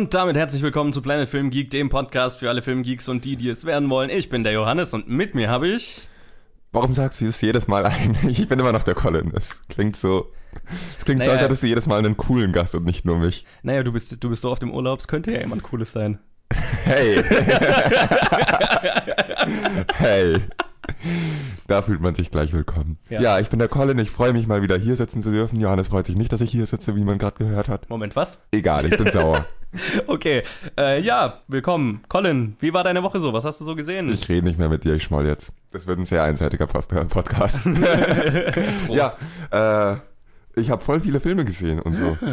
Und damit herzlich willkommen zu Planet Film Geek, dem Podcast für alle Filmgeeks und die, die es werden wollen. Ich bin der Johannes und mit mir habe ich. Warum sagst du das jedes Mal eigentlich? Ich bin immer noch der Colin. Das klingt so. Es klingt naja, so, als hättest du jedes Mal einen coolen Gast und nicht nur mich. Naja, du bist, du bist so auf dem Urlaub, es könnte ja jemand Cooles sein. Hey. hey. Da fühlt man sich gleich willkommen. Ja, ja ich bin der Colin, ich freue mich mal wieder hier sitzen zu dürfen. Johannes freut sich nicht, dass ich hier sitze, wie man gerade gehört hat. Moment, was? Egal, ich bin sauer. okay, äh, ja, willkommen. Colin, wie war deine Woche so? Was hast du so gesehen? Ich rede nicht mehr mit dir, ich schmoll jetzt. Das wird ein sehr einseitiger Podcast. ja, äh, ich habe voll viele Filme gesehen und so.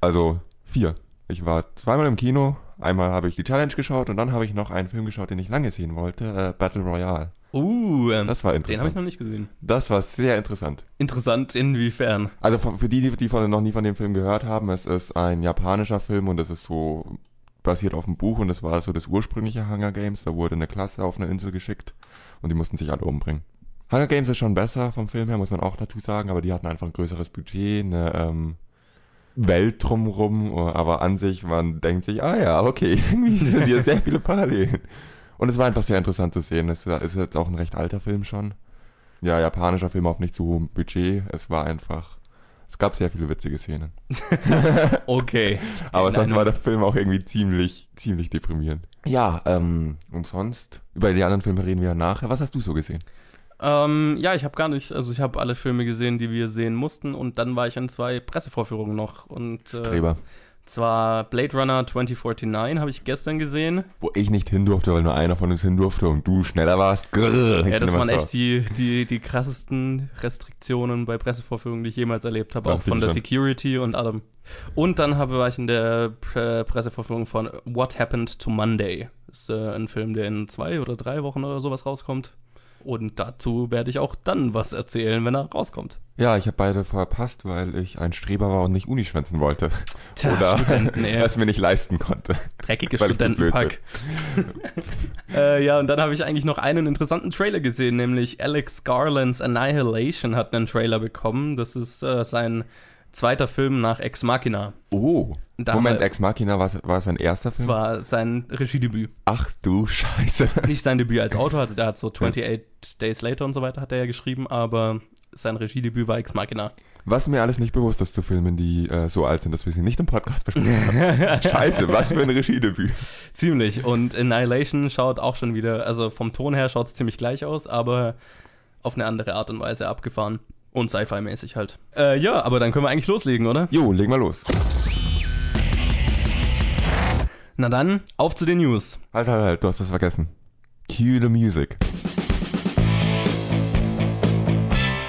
Also vier. Ich war zweimal im Kino, einmal habe ich die Challenge geschaut und dann habe ich noch einen Film geschaut, den ich lange sehen wollte, äh, Battle Royale. Uh, ähm, das war interessant. Den habe ich noch nicht gesehen. Das war sehr interessant. Interessant inwiefern? Also für die, die von, noch nie von dem Film gehört haben, es ist ein japanischer Film und es ist so basiert auf einem Buch und es war so das ursprüngliche Hunger Games. Da wurde eine Klasse auf eine Insel geschickt und die mussten sich alle umbringen. Hunger Games ist schon besser vom Film her, muss man auch dazu sagen, aber die hatten einfach ein größeres Budget, eine ähm, Welt drumrum, aber an sich, man denkt sich, ah ja, okay, irgendwie sind hier sehr viele Parallelen. Und es war einfach sehr interessant zu sehen. Es ist jetzt auch ein recht alter Film schon. Ja, japanischer Film auf nicht zu hohem Budget. Es war einfach. Es gab sehr viele witzige Szenen. okay. Aber Nein, sonst war der Film auch irgendwie ziemlich, ziemlich deprimierend. Ja, ähm, und sonst, über die anderen Filme reden wir ja nachher. Was hast du so gesehen? Ähm, ja, ich habe gar nicht, also ich habe alle Filme gesehen, die wir sehen mussten und dann war ich an zwei Pressevorführungen noch und äh. Zwar Blade Runner 2049 habe ich gestern gesehen. Wo ich nicht hin durfte, weil nur einer von uns hin durfte und du schneller warst. Grrr, ja, das waren echt die, die, die krassesten Restriktionen bei Pressevorführungen, die ich jemals erlebt habe. Auch von der schon. Security und allem. Und dann habe, war ich in der Pre Pressevorführung von What Happened to Monday. Das ist äh, ein Film, der in zwei oder drei Wochen oder sowas rauskommt. Und dazu werde ich auch dann was erzählen, wenn er rauskommt. Ja, ich habe beide verpasst, weil ich ein Streber war und nicht Uni schwänzen wollte. Tja, Oder es mir nicht leisten konnte. Dreckiges Studentenpack. äh, ja, und dann habe ich eigentlich noch einen interessanten Trailer gesehen, nämlich Alex Garlands Annihilation hat einen Trailer bekommen. Das ist äh, sein zweiter Film nach Ex Machina. Oh. Da Moment, Ex Machina war, war sein erster Film? Das war sein Regiedebüt. Ach du Scheiße. Nicht sein Debüt als Autor, also er hat so 28 Days Later und so weiter hat er ja geschrieben, aber sein Regiedebüt war Ex Machina. Was mir alles nicht bewusst ist zu Filmen, die äh, so alt sind, dass wir sie nicht im Podcast besprechen haben. Scheiße, was für ein Regiedebüt. Ziemlich. Und Annihilation schaut auch schon wieder, also vom Ton her schaut es ziemlich gleich aus, aber auf eine andere Art und Weise abgefahren. Und Sci-Fi-mäßig halt. Äh, ja, aber dann können wir eigentlich loslegen, oder? Jo, legen wir los. Na dann, auf zu den News. Halt, halt, halt, du hast was vergessen. Cue the music.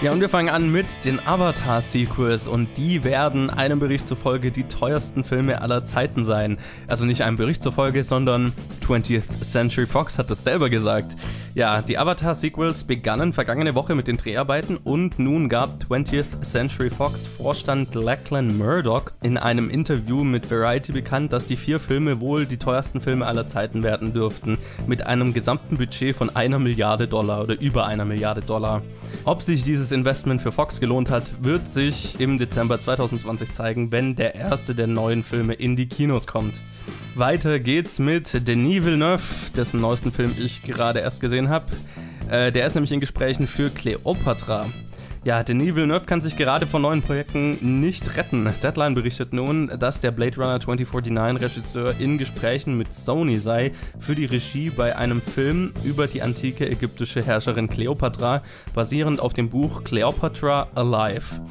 Ja, und wir fangen an mit den Avatar-Sequels und die werden einem Bericht zufolge die teuersten Filme aller Zeiten sein. Also nicht einem Bericht zufolge, sondern 20th Century Fox hat das selber gesagt. Ja, die Avatar-Sequels begannen vergangene Woche mit den Dreharbeiten und nun gab 20th Century Fox Vorstand Lachlan Murdoch in einem Interview mit Variety bekannt, dass die vier Filme wohl die teuersten Filme aller Zeiten werden dürften, mit einem gesamten Budget von einer Milliarde Dollar oder über einer Milliarde Dollar. Ob sich dieses Investment für Fox gelohnt hat, wird sich im Dezember 2020 zeigen, wenn der erste der neuen Filme in die Kinos kommt. Weiter geht's mit Denis Villeneuve, dessen neuesten Film ich gerade erst gesehen habe. Äh, der ist nämlich in Gesprächen für Cleopatra. Ja, Denis Villeneuve kann sich gerade von neuen Projekten nicht retten. Deadline berichtet nun, dass der Blade Runner 2049 Regisseur in Gesprächen mit Sony sei für die Regie bei einem Film über die antike ägyptische Herrscherin Cleopatra, basierend auf dem Buch Cleopatra Alive.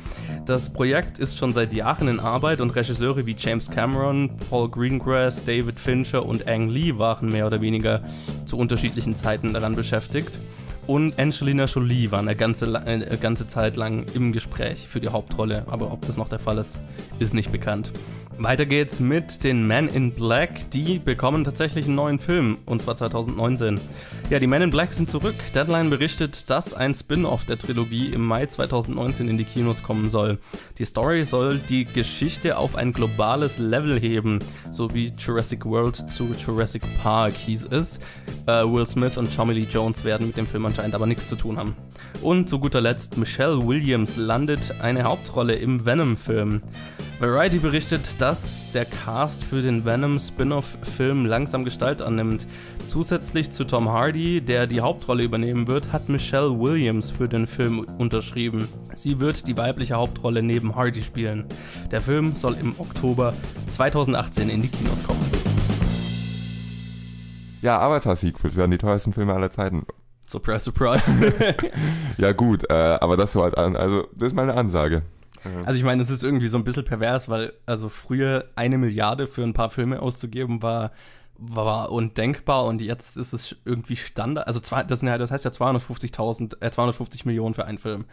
Das Projekt ist schon seit Jahren in Arbeit und Regisseure wie James Cameron, Paul Greengrass, David Fincher und Ang Lee waren mehr oder weniger zu unterschiedlichen Zeiten daran beschäftigt und Angelina Jolie war eine ganze, eine ganze Zeit lang im Gespräch für die Hauptrolle, aber ob das noch der Fall ist, ist nicht bekannt. Weiter geht's mit den Men in Black. Die bekommen tatsächlich einen neuen Film, und zwar 2019. Ja, die Men in Black sind zurück. Deadline berichtet, dass ein Spin-off der Trilogie im Mai 2019 in die Kinos kommen soll. Die Story soll die Geschichte auf ein globales Level heben, so wie Jurassic World zu Jurassic Park hieß es. Äh, Will Smith und Tommy Lee Jones werden mit dem Film anscheinend aber nichts zu tun haben. Und zu guter Letzt, Michelle Williams landet eine Hauptrolle im Venom-Film. Variety berichtet, dass der Cast für den Venom Spin-off-Film langsam Gestalt annimmt. Zusätzlich zu Tom Hardy, der die Hauptrolle übernehmen wird, hat Michelle Williams für den Film unterschrieben. Sie wird die weibliche Hauptrolle neben Hardy spielen. Der Film soll im Oktober 2018 in die Kinos kommen. Ja, Avatar-Sequels werden die teuersten Filme aller Zeiten. Surprise, surprise. ja, gut, äh, aber das so halt an, also, das ist meine Ansage. Also ich meine, es ist irgendwie so ein bisschen pervers, weil also früher eine Milliarde für ein paar Filme auszugeben war war undenkbar und jetzt ist es irgendwie Standard. Also zwei, das, das heißt ja 250.000, äh, 250 Millionen für einen Film.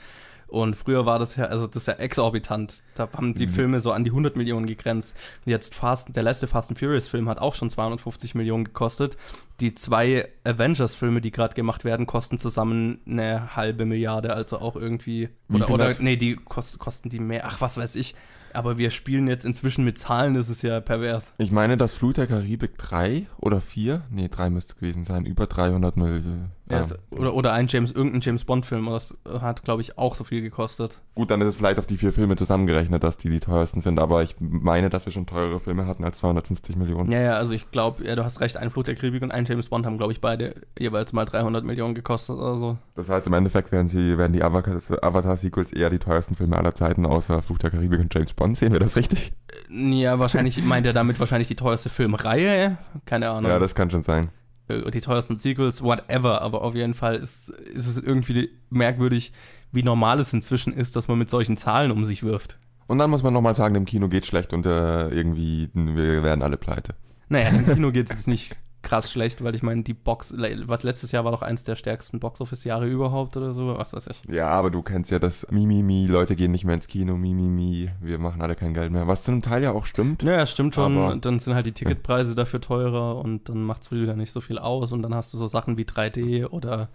Und früher war das ja, also das ist ja exorbitant. Da haben die mhm. Filme so an die 100 Millionen gegrenzt. Jetzt Fast, der letzte Fast and Furious Film hat auch schon 250 Millionen gekostet. Die zwei Avengers Filme, die gerade gemacht werden, kosten zusammen eine halbe Milliarde, also auch irgendwie. Oder, oder nee, die kost, kosten die mehr. Ach, was weiß ich. Aber wir spielen jetzt inzwischen mit Zahlen, das ist ja pervers. Ich meine, dass Flut der Karibik 3 oder 4, nee, 3 müsste es gewesen sein, über 300 Millionen. Ja, oder, oder ein James, irgendein James Bond-Film, das hat, glaube ich, auch so viel gekostet. Gut, dann ist es vielleicht auf die vier Filme zusammengerechnet, dass die die teuersten sind, aber ich meine, dass wir schon teurere Filme hatten als 250 Millionen. Ja, ja, also ich glaube, ja, du hast recht, ein Flut der Karibik und ein James Bond haben, glaube ich, beide jeweils mal 300 Millionen gekostet oder so. Das heißt, im Endeffekt werden, sie, werden die Avatar-Sequels eher die teuersten Filme aller Zeiten, außer Flut der Karibik und James Bond. Sehen wir das richtig? Ja, wahrscheinlich meint er damit wahrscheinlich die teuerste Filmreihe. Keine Ahnung. Ja, das kann schon sein. Äh, die teuersten Sequels, whatever, aber auf jeden Fall ist, ist es irgendwie merkwürdig, wie normal es inzwischen ist, dass man mit solchen Zahlen um sich wirft. Und dann muss man nochmal sagen, dem Kino geht schlecht und äh, irgendwie, wir werden alle pleite. Naja, dem Kino geht es jetzt nicht krass schlecht, weil ich meine, die Box, was letztes Jahr war doch eins der stärksten Box-Office-Jahre überhaupt oder so, was weiß ich. Ja, aber du kennst ja das Mimimi, Leute gehen nicht mehr ins Kino, Mimimi, wir machen alle kein Geld mehr, was zum Teil ja auch stimmt. Ja, stimmt schon, aber, dann sind halt die Ticketpreise ja. dafür teurer und dann macht es wieder nicht so viel aus und dann hast du so Sachen wie 3D oder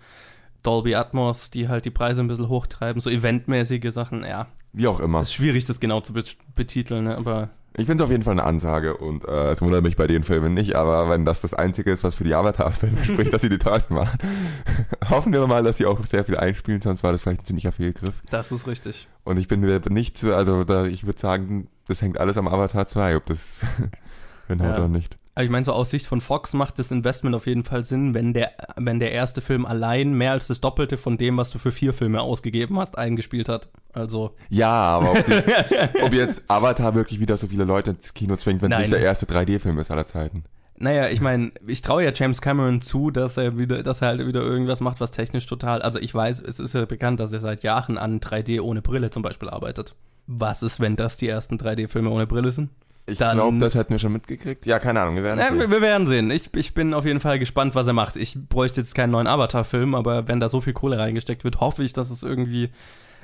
Dolby Atmos, die halt die Preise ein bisschen hochtreiben, so eventmäßige Sachen, ja. Wie auch immer. Ist schwierig, das genau zu betiteln, ne? aber ich finde es auf jeden Fall eine Ansage und äh, es wundert mich bei den Filmen nicht, aber wenn das das Einzige ist, was für die Avatar-Filme spricht, dass sie die teuersten machen, hoffen wir mal, dass sie auch sehr viel einspielen, sonst war das vielleicht ein ziemlicher Fehlgriff. Das ist richtig. Und ich bin mir nicht, also da, ich würde sagen, das hängt alles am Avatar 2, ob das hinhaut ja. oder nicht. Also ich meine, so aus Sicht von Fox macht das Investment auf jeden Fall Sinn, wenn der, wenn der erste Film allein mehr als das Doppelte von dem, was du für vier Filme ausgegeben hast, eingespielt hat. Also. Ja, aber ob, das, ob jetzt Avatar wirklich wieder so viele Leute ins Kino zwingt, wenn es nicht der erste 3D-Film ist aller Zeiten. Naja, ich meine, ich traue ja James Cameron zu, dass er wieder, dass er halt wieder irgendwas macht, was technisch total. Also ich weiß, es ist ja bekannt, dass er seit Jahren an 3D ohne Brille zum Beispiel arbeitet. Was ist, wenn das die ersten 3D-Filme ohne Brille sind? Ich glaube, das hätten wir schon mitgekriegt. Ja, keine Ahnung, wir werden sehen. Wir werden sehen. Ich, ich bin auf jeden Fall gespannt, was er macht. Ich bräuchte jetzt keinen neuen Avatar-Film, aber wenn da so viel Kohle reingesteckt wird, hoffe ich, dass es irgendwie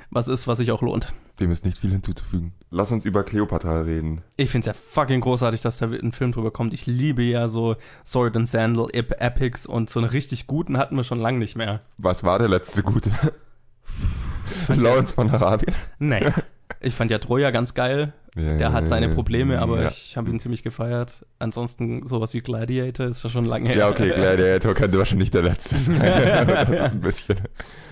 was ist, was sich auch lohnt. Dem ist nicht viel hinzuzufügen. Lass uns über Cleopatra reden. Ich finde es ja fucking großartig, dass da ein Film drüber kommt. Ich liebe ja so Sword and Sandal Ep Epics und so einen richtig guten hatten wir schon lange nicht mehr. Was war der letzte gute? Lawrence von Arabien? Nee. Ich fand ja Troja ganz geil. Ja, der hat seine Probleme, aber ja. ich habe ihn ziemlich gefeiert. Ansonsten sowas wie Gladiator ist ja schon lange her. Ja, okay, Gladiator könnte wahrscheinlich der letzte sein. das ist ein bisschen.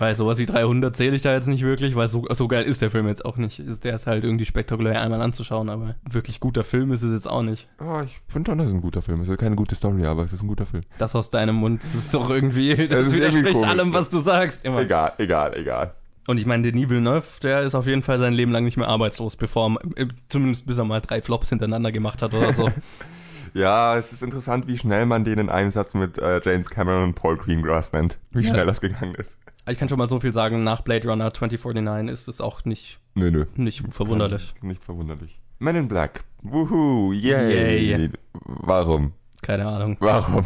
Weil sowas wie 300 zähle ich da jetzt nicht wirklich, weil so, so geil ist der Film jetzt auch nicht. Der ist halt irgendwie spektakulär einmal anzuschauen, aber wirklich guter Film ist es jetzt auch nicht. Oh, ich finde schon, das ist ein guter Film. Es ist keine gute Story, aber es ist ein guter Film. Das aus deinem Mund ist doch irgendwie, das, das widerspricht allem, was du sagst. Immer. Egal, egal, egal. Und ich meine, Denis Villeneuve, der ist auf jeden Fall sein Leben lang nicht mehr arbeitslos, bevor er, zumindest bis er mal drei Flops hintereinander gemacht hat oder so. ja, es ist interessant, wie schnell man den in einem Satz mit äh, James Cameron und Paul Greengrass nennt. Wie schnell das gegangen ist. Ich kann schon mal so viel sagen, nach Blade Runner 2049 ist es auch nicht, nö, nö. nicht verwunderlich. Nicht verwunderlich. Men in Black. Woohoo, yay. yay. Warum? Keine Ahnung. Warum?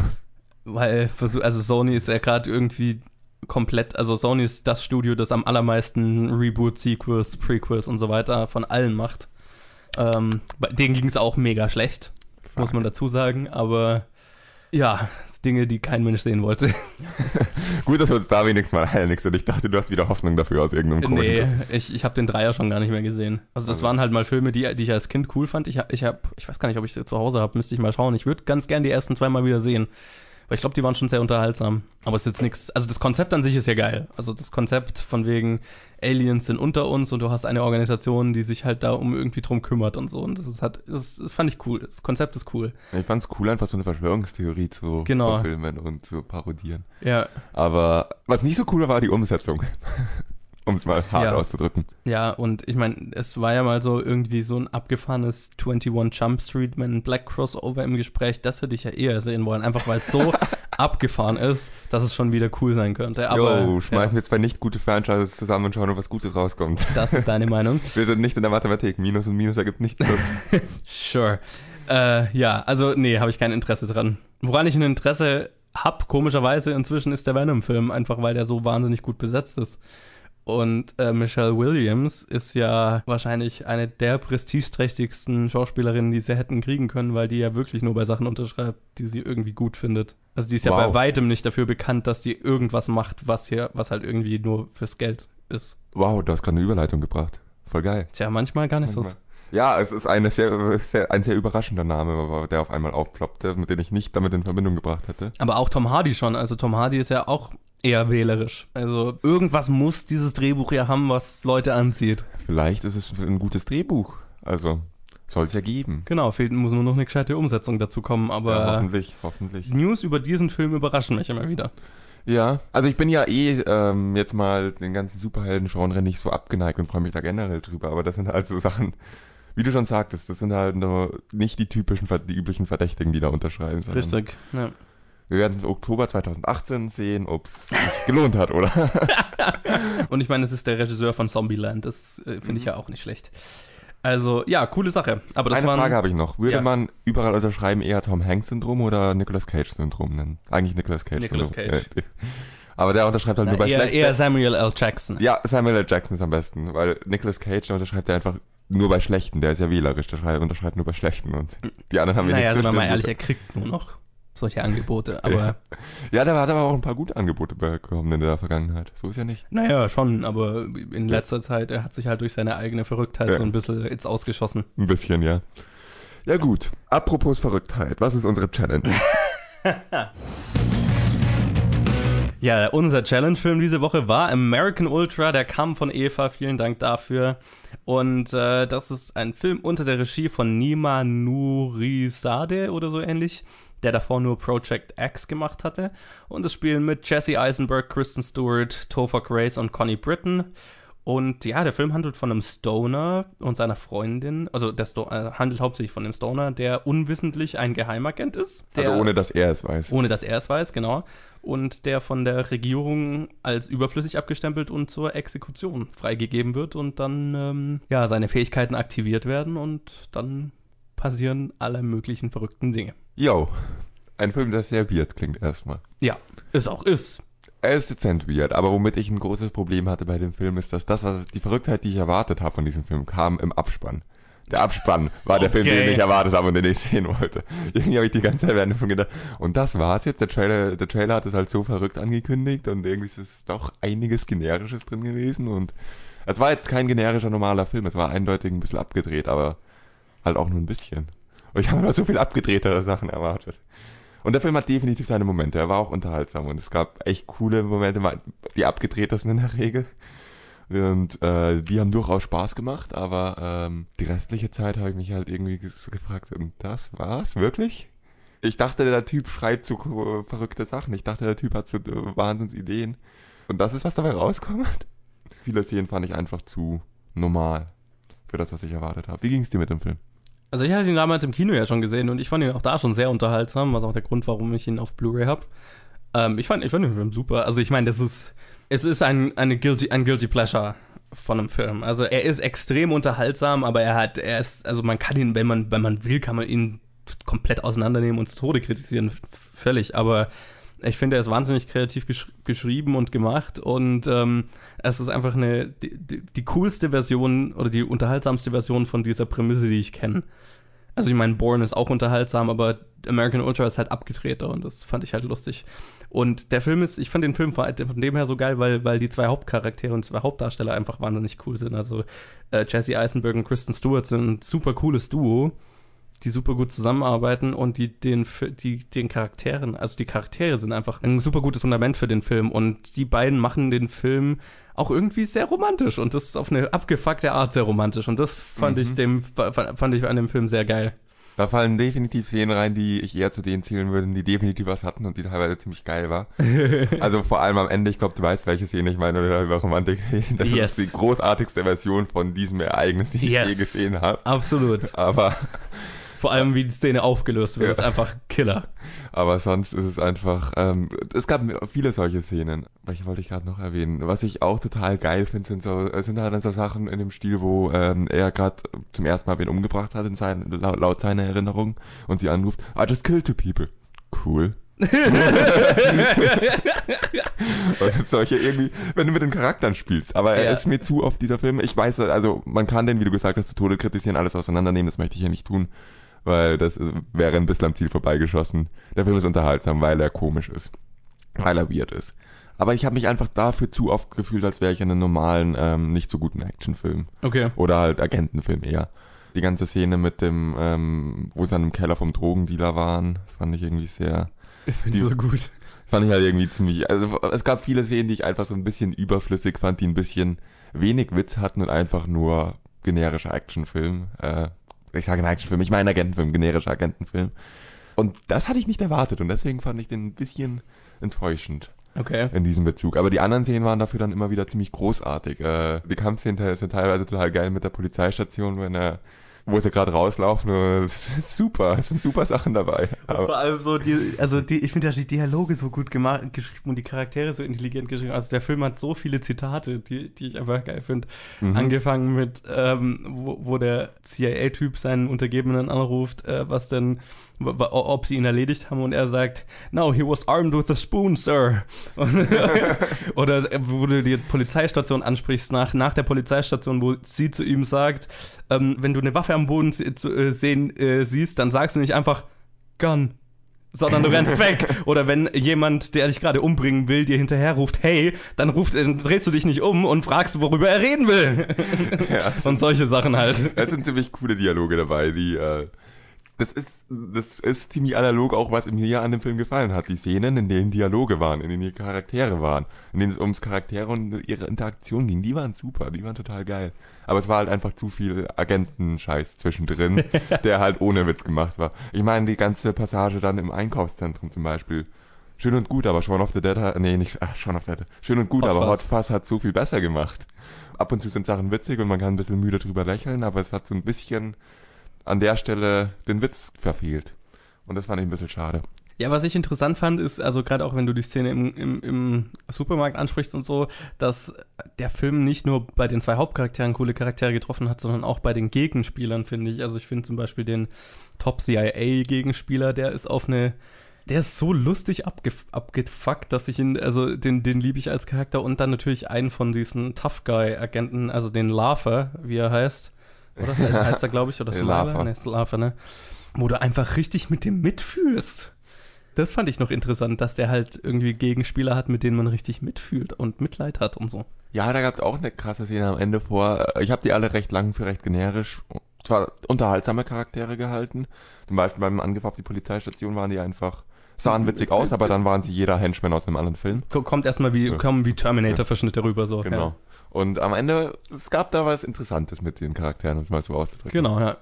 Weil, also Sony ist ja gerade irgendwie komplett, also Sony ist das Studio, das am allermeisten Reboot, Sequels, Prequels und so weiter von allen macht. Ähm, denen ging es auch mega schlecht, Fuck. muss man dazu sagen, aber Ja, Dinge, die kein Mensch sehen wollte. Gut, dass wir uns da wenigstens mal einig sind. Ich dachte, du hast wieder Hoffnung dafür aus irgendeinem Grund. Nee, ich, ich habe den Dreier schon gar nicht mehr gesehen. Also das Also- waren halt mal Filme, die, die ich als Kind cool fand. Ich, ich, hab, ich weiß gar nicht, ob ich sie zu Hause habe, müsste ich mal schauen. Ich würde ganz gern die ersten zwei mal wieder sehen. Weil ich glaube, die waren schon sehr unterhaltsam. Aber es ist jetzt nichts. Also das Konzept an sich ist ja geil. Also das Konzept von wegen Aliens sind unter uns und du hast eine Organisation, die sich halt da um irgendwie drum kümmert und so. Und das ist halt, das, das fand ich cool. Das Konzept ist cool. Ich fand's cool, einfach so eine Verschwörungstheorie zu Genau. verfilmen und zu parodieren. Ja, Aber was nicht so cool war, war die Umsetzung. Um es mal hart Ja. auszudrücken. Ja, und ich meine, es war ja mal so irgendwie so ein abgefahrenes 21 Jump Street Man Black Crossover im Gespräch. Das hätte ich ja eher sehen wollen, einfach weil es so abgefahren ist, dass es schon wieder cool sein könnte. Aber Jo, schmeißen wir zwei nicht gute Franchises zusammen und schauen, ob was Gutes rauskommt. ja, das ist deine Meinung. Wir sind nicht in der Mathematik. Minus und Minus ergibt nicht Plus. Sure. Äh, ja, also nee, habe ich kein Interesse dran. Woran ich ein Interesse hab, komischerweise inzwischen, ist der Venom-Film, einfach weil der so wahnsinnig gut besetzt ist. Und äh, Michelle Williams ist ja wahrscheinlich eine der prestigeträchtigsten Schauspielerinnen, die sie hätten kriegen können, weil die ja wirklich nur bei Sachen unterschreibt, die sie irgendwie gut findet. Also die ist ja Wow. bei weitem nicht dafür bekannt, dass die irgendwas macht, was hier, was halt irgendwie nur fürs Geld ist. Wow, du hast gerade eine Überleitung gebracht. Voll geil. Tja, manchmal gar nicht so. Ja, es ist eine sehr, sehr, ein sehr überraschender Name, der auf einmal aufploppte, mit dem ich nicht damit in Verbindung gebracht hätte. Aber auch Tom Hardy schon. Also Tom Hardy ist ja auch eher wählerisch. Also irgendwas muss dieses Drehbuch ja haben, was Leute anzieht. Vielleicht ist es ein gutes Drehbuch. Also, soll es ja geben. Genau, fehlt muss nur noch eine gescheite Umsetzung dazu kommen. Ja, Aber hoffentlich, hoffentlich. News über diesen Film überraschen mich immer wieder. Ja, also ich bin ja eh ähm, jetzt mal den ganzen Superhelden-Genre nicht so abgeneigt und freue mich da generell drüber, aber das sind halt so Sachen, wie du schon sagtest, das sind halt nur nicht die typischen, die üblichen Verdächtigen, die da unterschreiben. Richtig. Ja. Wir werden im Oktober 2018 sehen, ob es sich gelohnt hat, oder? Und ich meine, es ist der Regisseur von Zombieland. Das äh, finde ich ja auch nicht schlecht. Also, ja, coole Sache. Aber das Eine waren, Frage habe ich noch. Würde Ja. man überall unterschreiben eher Tom Hanks-Syndrom oder Nicolas Cage-Syndrom nennen? Eigentlich Nicolas Cage. Nicolas Cage. Aber der unterschreibt halt na, nur bei eher, schlechten. eher Samuel L. Jackson. Ja, Samuel L. Jackson ist am besten, weil Nicolas Cage unterschreibt ja einfach nur bei schlechten. Der ist ja wählerisch, der schreibt, unterschreibt nur bei schlechten und die anderen haben ja naja, nichts sind wir mal ehrlich, er kriegt nur noch solche Angebote. Aber Ja. Ja, der hat aber auch ein paar gute Angebote bekommen in der Vergangenheit. So ist ja nicht. Naja, schon, aber in letzter Zeit, er hat sich halt durch seine eigene Verrücktheit Ja. so ein bisschen ins Ausgeschossen. Ein bisschen, ja. Ja gut. Apropos Verrücktheit, was ist unsere Challenge? Ja, unser Challenge-Film diese Woche war American Ultra, der kam von Eva, vielen Dank dafür. Und äh, das ist ein Film unter der Regie von Nima Nurizadeh oder so ähnlich, der davor nur Project X gemacht hatte. Und es spielen mit Jesse Eisenberg, Kristen Stewart, Topher Grace und Connie Britton. Und ja, der Film handelt von einem Stoner und seiner Freundin, also der Sto äh, handelt hauptsächlich von dem Stoner, der unwissentlich ein Geheimagent ist. Der, also ohne, dass er es weiß. ohne dass er es weiß, genau. Und der von der Regierung als überflüssig abgestempelt und zur Exekution freigegeben wird und dann ähm, ja seine Fähigkeiten aktiviert werden und dann passieren alle möglichen verrückten Dinge. Yo. Ein Film, der sehr weird klingt erstmal. Ja, ist auch ist. Er ist dezent weird, aber womit ich ein großes Problem hatte bei dem Film ist, dass das, was die Verrücktheit, die ich erwartet habe von diesem Film, kam im Abspann. Der Abspann war der Film, Okay. den ich erwartet habe und den ich sehen wollte. Irgendwie habe ich die ganze Zeit während dem Film gedacht, und das war's jetzt. Der Trailer, der Trailer hat es halt so verrückt angekündigt und irgendwie ist es doch einiges Generisches drin gewesen und es war jetzt kein generischer normaler Film, es war eindeutig ein bisschen abgedreht, aber halt auch nur ein bisschen. Und ich habe aber so viel abgedrehtere Sachen erwartet. Und der Film hat definitiv seine Momente. Er war auch unterhaltsam und es gab echt coole Momente, die abgedrehtesten in der Regel. Und äh, die haben durchaus Spaß gemacht, aber ähm, die restliche Zeit habe ich mich halt irgendwie so gefragt, und das war's? Wirklich? Ich dachte, der Typ schreibt so verrückte Sachen. Ich dachte, der Typ hat so äh, Wahnsinnsideen. Und das ist, was dabei rauskommt? Viele Szenen fand ich einfach zu normal für das, was ich erwartet habe. Wie ging es dir mit dem Film? Also ich hatte ihn damals im Kino ja schon gesehen und ich fand ihn auch da schon sehr unterhaltsam, was auch der Grund, warum ich ihn auf Blu-ray habe. Ähm, ich, fand, ich fand den Film super. Also ich meine, das ist, es ist ein, eine guilty, ein Guilty Pleasure von einem Film. Also er ist extrem unterhaltsam, aber er hat, er ist, also man kann ihn, wenn man, wenn man will, kann man ihn komplett auseinandernehmen und zu Tode kritisieren, völlig. Aber ich finde, er ist wahnsinnig kreativ gesch geschrieben und gemacht und ähm, es ist einfach eine die, die, die coolste Version oder die unterhaltsamste Version von dieser Prämisse, die ich kenne. Also ich meine, Born ist auch unterhaltsam, aber American Ultra ist halt abgedrehter und das fand ich halt lustig. Und der Film ist, ich fand den Film von dem her so geil, weil, weil die zwei Hauptcharaktere und zwei Hauptdarsteller einfach wahnsinnig cool sind. Also äh, Jesse Eisenberg und Kristen Stewart sind ein super cooles Duo, die super gut zusammenarbeiten und die den, die, den Charakteren, also die Charaktere sind einfach ein super gutes Fundament für den Film und die beiden machen den Film auch irgendwie sehr romantisch und das ist auf eine abgefuckte Art sehr romantisch und das fand mhm. ich dem fand ich an dem Film sehr geil. Da fallen definitiv Szenen rein, die ich eher zu denen zählen würde, die definitiv was hatten und die teilweise ziemlich geil war. also vor allem am Ende, ich glaube, du weißt, welche Szene ich meine oder über Romantik. Das yes. ist die großartigste Version von diesem Ereignis, die yes. ich je gesehen habe. Absolut. Aber vor allem, wie die Szene aufgelöst wird, ja. ist einfach Killer. Aber sonst ist es einfach, ähm, es gab viele solche Szenen. Welche wollte ich gerade noch erwähnen? Was ich auch total geil finde, sind so, sind halt so Sachen in dem Stil, wo ähm, er gerade zum ersten Mal wen umgebracht hat in sein, laut, laut seiner Erinnerung und sie anruft, I just killed two people. Cool. und solche irgendwie, wenn du mit den Charakteren spielst. Aber er ja. ist mir zu oft dieser Film. Ich weiß, also man kann den, wie du gesagt hast, zu Tode kritisieren, alles auseinandernehmen, das möchte ich ja nicht tun weil das wäre ein bisschen am Ziel vorbeigeschossen. Der Film ist unterhaltsam, weil er komisch ist. Weil er weird ist. Aber ich habe mich einfach dafür zu oft gefühlt, als wäre ich in einem normalen, ähm, nicht so guten Actionfilm. Okay. Oder halt Agentenfilm eher. Die ganze Szene mit dem, ähm, wo sie an einem Keller vom Drogendealer waren, fand ich irgendwie sehr. Ich finde die so gut. Fand ich halt irgendwie ziemlich. Also es gab viele Szenen, die ich einfach so ein bisschen überflüssig fand, die ein bisschen wenig Witz hatten und einfach nur generischer Actionfilm. Äh, ich sage einen Actionfilm, ich meine Agentenfilm, generischer Agentenfilm. Und das hatte ich nicht erwartet und deswegen fand ich den ein bisschen enttäuschend. Okay. In diesem Bezug. Aber die anderen Szenen waren dafür dann immer wieder ziemlich großartig. Äh, die Kampfszenen sind teilweise total geil mit der Polizeistation, wenn er wo sie gerade rauslaufen. Super, es sind super Sachen dabei. Vor allem so die, also die, ich finde ja die Dialoge so gut gemacht, geschrieben und die Charaktere so intelligent geschrieben. Also der Film hat so viele Zitate, die, die ich einfach geil finde. Mhm. Angefangen mit, ähm, wo, wo der CIA-Typ seinen Untergebenen anruft, äh, was denn ob sie ihn erledigt haben und er sagt, no, he was armed with a spoon, sir. Oder wo du die Polizeistation ansprichst, nach, nach der Polizeistation, wo sie zu ihm sagt, ähm, wenn du eine Waffe am Boden äh, sehen äh, siehst, dann sagst du nicht einfach Gun, sondern du rennst weg. Oder wenn jemand, der dich gerade umbringen will, dir hinterher ruft, hey, dann ruft, dann äh, drehst du dich nicht um und fragst, worüber er reden will. Ja, und solche Sachen halt. Es sind ziemlich coole Dialoge dabei, die äh, das ist, das ist ziemlich analog auch, was mir an dem Film gefallen hat. Die Szenen, in denen Dialoge waren, in denen die Charaktere waren, in denen es ums Charaktere und ihre Interaktion ging, die waren super, die waren total geil. Aber es war halt einfach zu viel Agentenscheiß zwischendrin, der halt ohne Witz gemacht war. Ich meine, die ganze Passage dann im Einkaufszentrum zum Beispiel. Schön und gut, aber Shaun of the Dead hat, nee, nicht, ach, Shaun of the Dead. Schön und gut, Hot aber Hot Fuzz hat so viel besser gemacht. Ab und zu sind Sachen witzig und man kann ein bisschen müde drüber lächeln, aber es hat so ein bisschen an der Stelle den Witz verfehlt. Und das fand ich ein bisschen schade. Ja, was ich interessant fand, ist, also gerade auch wenn du die Szene im, im, im Supermarkt ansprichst und so, dass der Film nicht nur bei den zwei Hauptcharakteren coole Charaktere getroffen hat, sondern auch bei den Gegenspielern, finde ich. Also ich finde zum Beispiel den Top-CIA-Gegenspieler, der ist auf eine, der ist so lustig abge, abgefuckt, dass ich ihn, also den, den liebe ich als Charakter und dann natürlich einen von diesen Tough Guy-Agenten, also den Larver, wie er heißt oder? Heißt, heißt er, glaube ich, oder Slava? Ne, Slava, ne? Wo du einfach richtig mit dem mitfühlst. Das fand ich noch interessant, dass der halt irgendwie Gegenspieler hat, mit denen man richtig mitfühlt und Mitleid hat und so. Ja, da gab es auch eine krasse Szene am Ende vor. Ich habe die alle recht lang für recht generisch, zwar unterhaltsame Charaktere gehalten. Zum Beispiel beim Angriff auf die Polizeistation waren die einfach sahen witzig aus, aber dann waren sie jeder Henchman aus einem anderen Film. Kommt erstmal wie, ja. kommen wie Terminator-Verschnitte rüber, so. Genau. Ja. Und am Ende, es gab da was Interessantes mit den Charakteren, um es mal so auszudrücken. Genau, ja.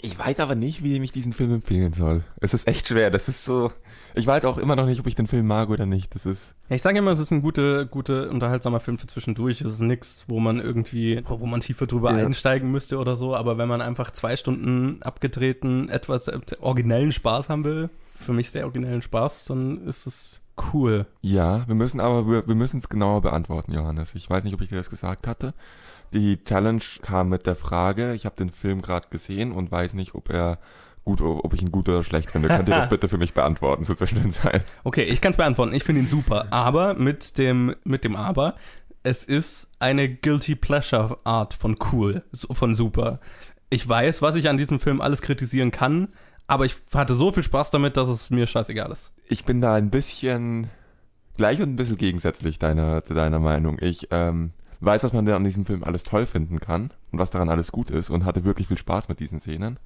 Ich weiß aber nicht, wie ich diesen Film empfehlen soll. Es ist echt schwer. Das ist so. Ich weiß auch immer noch nicht, ob ich den Film mag oder nicht. Das ist. Ja, ich sage immer, es ist ein guter, guter, unterhaltsamer Film für zwischendurch. Es ist nichts, wo man irgendwie, wo man tiefer drüber ja. einsteigen müsste oder so. Aber wenn man einfach zwei Stunden abgedrehten, etwas äh, originellen Spaß haben will, für mich sehr originellen Spaß, dann ist es Cool. Ja, wir müssen aber, wir, wir müssen es genauer beantworten, Johannes. Ich weiß nicht, ob ich dir das gesagt hatte. Die Challenge kam mit der Frage, ich habe den Film gerade gesehen und weiß nicht, ob er gut, ob ich ihn gut oder schlecht finde. Könnt ihr das bitte für mich beantworten, so zwischen den Zeilen? Okay, ich kann es beantworten. Ich finde ihn super. Aber mit dem, mit dem Aber, es ist eine Guilty Pleasure Art von cool, von super ich weiß, was ich an diesem Film alles kritisieren kann, aber ich hatte so viel Spaß damit, dass es mir scheißegal ist. Ich bin da ein bisschen gleich und ein bisschen gegensätzlich deiner, zu deiner Meinung. Ich ähm, weiß, was man denn an diesem Film alles toll finden kann und was daran alles gut ist und hatte wirklich viel Spaß mit diesen Szenen.